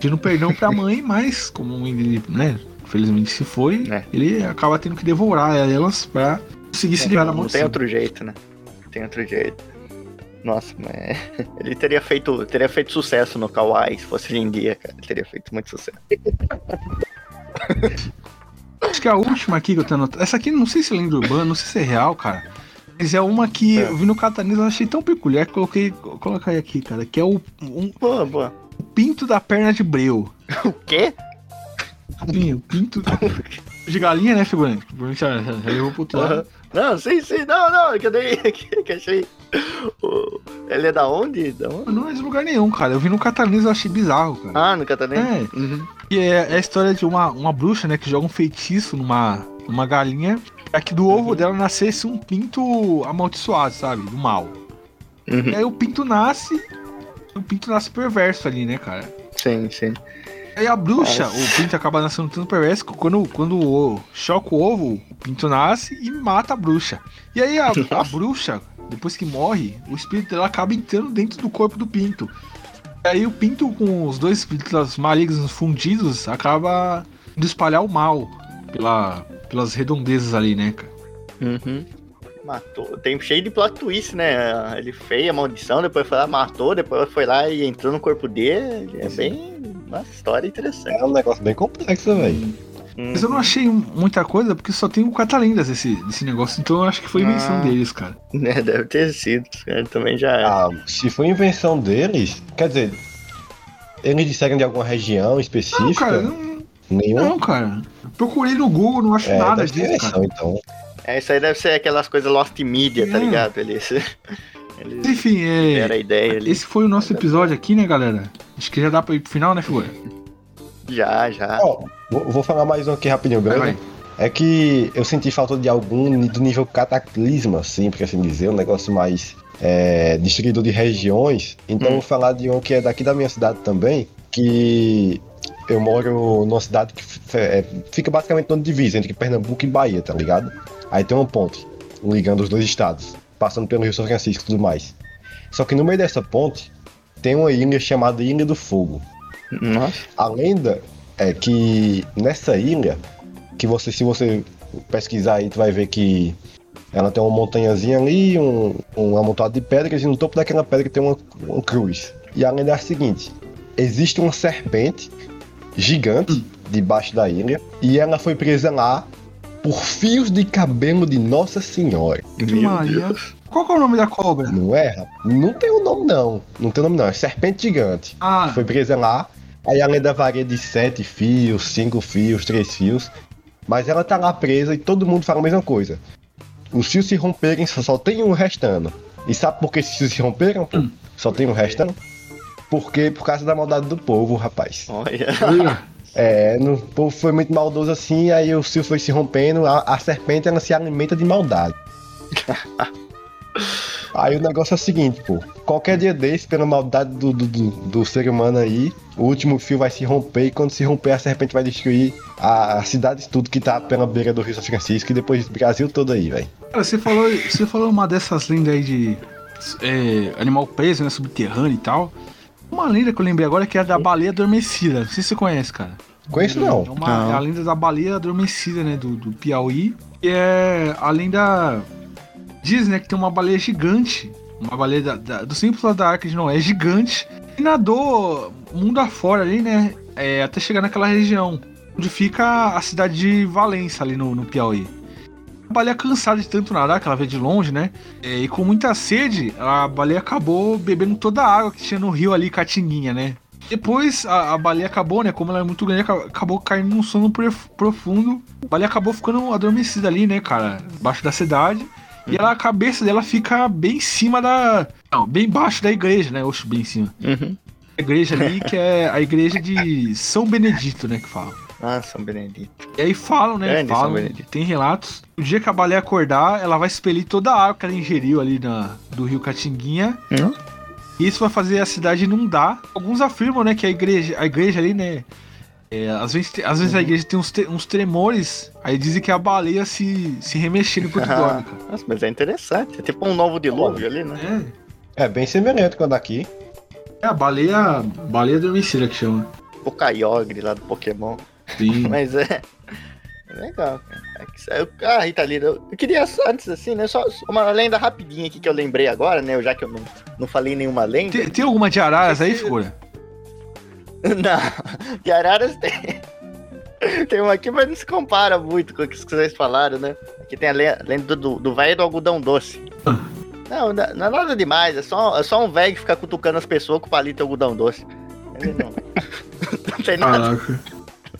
Pedindo perdão pra mãe, mas como a mãe dele, né, infelizmente se foi, É. ele acaba tendo que devorar elas pra conseguir se livrar da Não mão tem outro jeito, né? Não tem outro jeito. Nossa, mas ele teria feito, teria feito sucesso no Kawaii se fosse hoje em dia, cara. Ele teria feito muito sucesso. Acho que a última aqui que eu tenho anotado. Essa aqui não sei se é lenda urbana, não sei se é real, cara. Mas é uma que É. eu vi no Catanismo, eu achei tão peculiar que coloquei, coloquei aqui, cara. Que é o um, Boa, boa. O pinto da perna de breu. O quê? Sim, o pinto de galinha, né, figurante? Provavelmente já, já, já levou pro outro lado. Não, sim, sim, não, não, que eu dei, que, que achei. O- Ele é da onde? Da onde? Não é de lugar nenhum, cara. Eu vi no Catanismo, eu achei bizarro, cara. Ah, no Catarinense? É. Uhum. E é, é a história de uma, uma bruxa, né, que joga um feitiço numa, numa galinha pra que do ovo dela nascesse um pinto amaldiçoado, sabe? Do mal. Uhum. E aí o pinto nasce, o pinto nasce perverso ali, né, cara? Sim, sim. Aí a bruxa, Nossa. o pinto acaba nascendo tanto perverso que quando, quando o, choca o ovo, o pinto nasce e mata a bruxa. E aí a, a bruxa, depois que morre, o espírito dela acaba entrando dentro do corpo do pinto. E aí o pinto com os dois espíritos malignos fundidos acaba indo espalhar o mal pela, pelas redondezas ali, né, cara? Uhum. Matou. Tem cheio de plot twist, né? Ele fez a maldição, depois foi lá, matou, depois foi lá e entrou no corpo dele. É bem. Uma história interessante. É um negócio bem complexo, velho. Mas eu não achei muita coisa porque só tem o catalendas desse, desse negócio, então eu acho que foi invenção Ah. deles, cara. É, deve ter sido. Ele também já é. Ah, se foi invenção deles, quer dizer, eles disseram de alguma região específica? Não, cara, não, Nenhum? Não, cara. Procurei no Google, não acho é, nada disso, cara. então. É, isso aí deve ser aquelas coisas Lost Media, tá É. ligado? Eles, eles Enfim, deram a é, ideia ali. esse foi o nosso episódio aqui, né, galera? Acho que já dá pra ir pro final, né, figura? Já, já. Ó, vou, vou falar mais um aqui rapidinho, Vai, beleza? vai. É que eu senti falta de algum do nível cataclisma, assim, por assim dizer, um negócio mais é, distribuído de regiões. Então Hum. eu vou falar de um que é daqui da minha cidade também, que eu moro numa cidade que é, fica basicamente no divisa entre Pernambuco e Bahia, tá ligado? Aí tem uma ponte ligando os dois estados, passando pelo Rio São Francisco e tudo mais. Só que no meio dessa ponte tem uma ilha chamada Ilha do Fogo. Nossa. A lenda é que nessa ilha, que você, se você pesquisar aí, tu vai ver que ela tem uma montanhazinha ali, um, um amontoado de pedras, e no topo daquela pedra tem uma, uma cruz. E a lenda é a seguinte: existe uma serpente gigante debaixo da ilha, e ela foi presa lá por fios de cabelo de Nossa Senhora. Que Maria. Qual que é o nome da cobra? Não é? Não tem o nome, não. Não tem o nome, não. É serpente gigante. Ah, Foi presa lá. Aí a lenda varia de sete fios, cinco fios, três fios. Mas ela tá lá presa e todo mundo fala a mesma coisa. Os fios se romperem, só, só tem um restando. E sabe por que esses fios se romperam? Hum. Só tem um restando? Porque por causa da maldade do povo, rapaz. Olha. É, no, o povo foi muito maldoso assim, aí o fio foi se rompendo, a, a serpente ela se alimenta de maldade. Aí o negócio é o seguinte, pô. Qualquer dia desse, pela maldade do, do, do, do ser humano aí, o último fio vai se romper e quando se romper, a serpente vai destruir a, a cidade tudo que tá pela beira do Rio São Francisco e depois o Brasil todo aí, velho. Cara, você falou, você falou uma dessas lendas aí de é, animal preso, né, subterrâneo e tal. Uma lenda que eu lembrei agora que é a da baleia adormecida. Não sei se você conhece, cara. Conheço É, não. uma, Não. é a lenda da baleia adormecida, né? Do, do Piauí. E é a lenda. Diz, né, que tem uma baleia gigante. Uma baleia da, da- do simples da Arca de Noé, gigante. E nadou mundo afora ali, né? é, até chegar naquela região. Onde fica a cidade de Valença, ali no, no Piauí. A baleia cansada de tanto nadar, que ela veio de longe, né? é, e com muita sede, a baleia acabou bebendo toda a água que tinha no rio ali, Catinguinha, né? Depois a, a baleia acabou, né? Como ela é muito grande, aca- acabou caindo num sono prof- profundo. A baleia acabou ficando adormecida ali, né, cara? Embaixo da cidade. E ela, a cabeça dela fica bem em cima da. Não, bem embaixo da igreja, né? Oxe, bem em cima. Uhum. A igreja ali, que é a igreja de São Benedito, né? Que fala. Ah, São Benedito. E aí falam, né? Grande São falam, Benedito. tem relatos. O dia que a baleia acordar, ela vai expelir toda a água que ela ingeriu ali na, do rio Catinguinha. Hum? E isso vai fazer a cidade inundar. Alguns afirmam, né, que a igreja, a igreja ali, né? é, às vezes, às vezes a igreja tem uns, te- uns tremores, aí dizem que é a baleia se, se remexendo enquanto dorme. Nossa, mas é interessante. É tipo um novo dilúvio ali, né? É, É bem semelhante com a daqui. é a baleia. Baleia dormicida que chama. O Kyogre lá do Pokémon. Sim. Mas é. é legal, cara. É é Ah, Rita Lira, eu queria antes assim, né? Só uma lenda rapidinha aqui que eu lembrei agora, né? Já que eu não, não falei nenhuma lenda. Tem, tem alguma de araras aí, figura? Não, de Araras tem. Tem uma aqui, mas não se compara muito com o que vocês falaram, né? Aqui tem a le- lenda do, do velho do algodão doce. Não, não não é nada demais, é só, é só um velho que fica cutucando as pessoas com palito de algodão doce. Ele não, não tem nada, Caraca.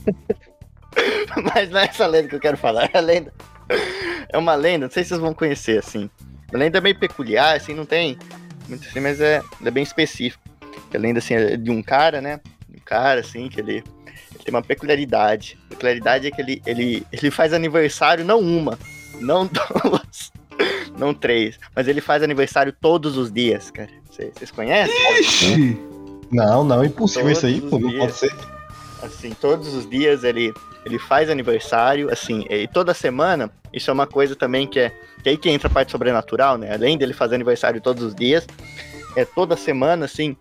mas não é essa lenda que eu quero falar. É a lenda. É uma lenda, não sei se vocês vão conhecer, assim. A lenda é meio peculiar, assim, não tem muito assim, mas é, é bem específico. A lenda, assim, é de um cara, né? Um cara, assim, que ele, ele tem uma peculiaridade. A peculiaridade é que ele, ele, ele faz aniversário não uma, não duas, não três, mas ele faz aniversário todos os dias, cara. Vocês conhecem? Ixi! Não, não, é impossível isso aí, Todos pô. Não dias. pode ser. Assim, todos os dias ele, ele faz aniversário, assim, e toda semana, isso é uma coisa também que é, que aí que entra a parte sobrenatural, né, além dele fazer aniversário todos os dias, é toda semana, assim,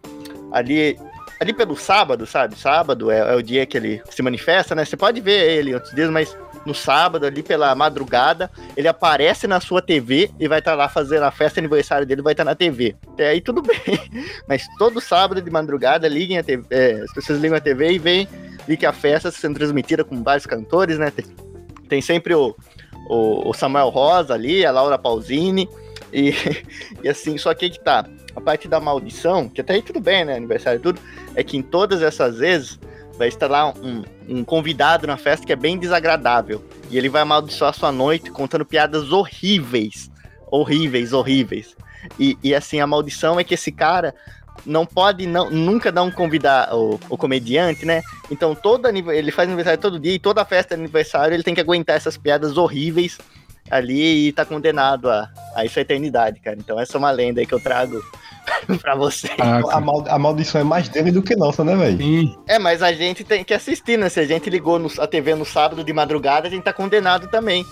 ali, ali pelo sábado, sabe, sábado é, é o dia que ele se manifesta, né, você pode ver ele outros dias, mas no sábado, ali pela madrugada, ele aparece na sua TV e vai estar lá fazendo a festa aniversário dele, vai estar na TV. Até aí tudo bem. Mas todo sábado de madrugada, liguem a TV, é, as pessoas ligam a TV e veem vi que a festa está sendo transmitida com vários cantores, né? Tem, tem sempre o, o, o Samuel Rosa ali, a Laura Pausini, e, e assim, só que que tá. A parte da maldição, que até aí tudo bem, né? Aniversário e tudo, é que em todas essas vezes vai estar lá um, um convidado na festa que é bem desagradável. E ele vai amaldiçoar sua noite contando piadas horríveis. Horríveis, horríveis. E, e assim, a maldição é que esse cara não pode não, nunca um convidar o, o comediante, né? Então todo ele faz aniversário todo dia e toda festa de aniversário ele tem que aguentar essas piadas horríveis ali e tá condenado a, a isso a eternidade, cara. Então essa é uma lenda aí que eu trago pra você. A, Caraca. mal- a maldição é mais dele do que nossa, né, velho? É, mas a gente tem que assistir, né? Se a gente ligou no- a TV no sábado de madrugada, a gente tá condenado também.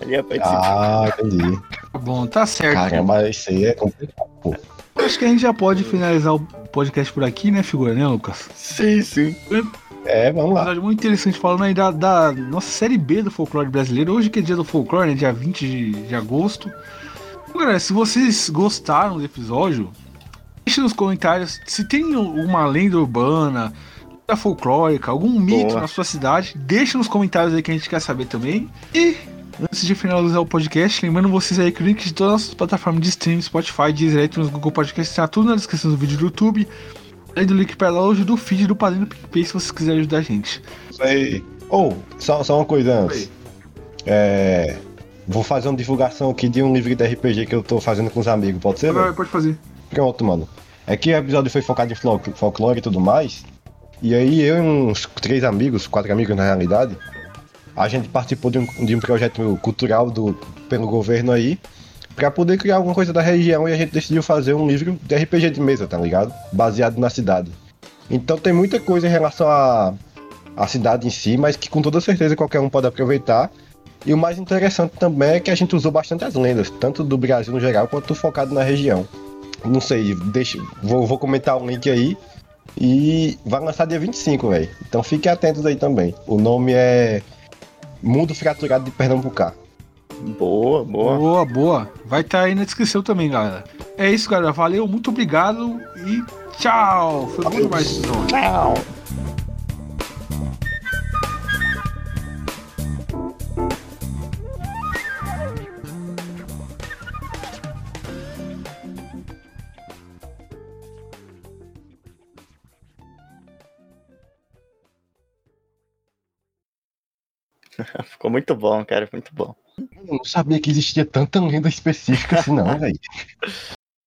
Ali a participar. Ah, entendi. Tá bom, tá certo. Caramba, isso aí é complicado, pô. Acho que a gente já pode finalizar o podcast por aqui, né, figura, né, Lucas? Sim, sim. É, vamos Um lá. episódio muito interessante falando aí da, da nossa série B do folclore brasileiro. Hoje que é dia do folclore, né? Dia 20 de, de agosto. Então, galera, se vocês gostaram do episódio, deixe nos comentários se tem alguma lenda urbana, da folclórica, algum mito Boa. na sua cidade. Deixe nos comentários aí que a gente quer saber também. E antes de finalizar o podcast, lembrando vocês aí que o link de todas as nossas plataformas de streaming, Spotify, Deezer, iTunes, Google Podcast, está tudo na descrição do vídeo do YouTube. Além do link para download do feed do Padrinho PicPay se vocês quiserem ajudar a gente. Isso aí. Ou, só, só uma coisa antes. É. Vou fazer uma divulgação aqui de um livro de RPG que eu tô fazendo com os amigos, pode ser? Vai, velho? pode fazer. Pronto, mano. É que o episódio foi focado em folclore e tudo mais. E aí eu e uns três amigos, quatro amigos na realidade, a gente participou de um, de um projeto cultural do, pelo governo aí, pra poder criar alguma coisa da região e a gente decidiu fazer um livro de RPG de mesa, tá ligado? Baseado na cidade. Então tem muita coisa em relação à à cidade em si, mas que com toda certeza qualquer um pode aproveitar. E o mais interessante também é que a gente usou bastante as lendas, tanto do Brasil no geral quanto focado na região. Não sei, deixa, vou, vou comentar o link aí. E vai lançar dia 25, velho. Então fiquem atentos aí também. O nome é Mundo Fraturado de Pernambucá. Boa, boa. Boa, boa. Vai estar aí na descrição também, galera. É isso, galera. Valeu, muito obrigado e tchau. Foi bom demais esse episódio. Tchau. Ficou muito bom, cara, muito bom. Eu não sabia que existia tanta lenda específica assim, não, velho.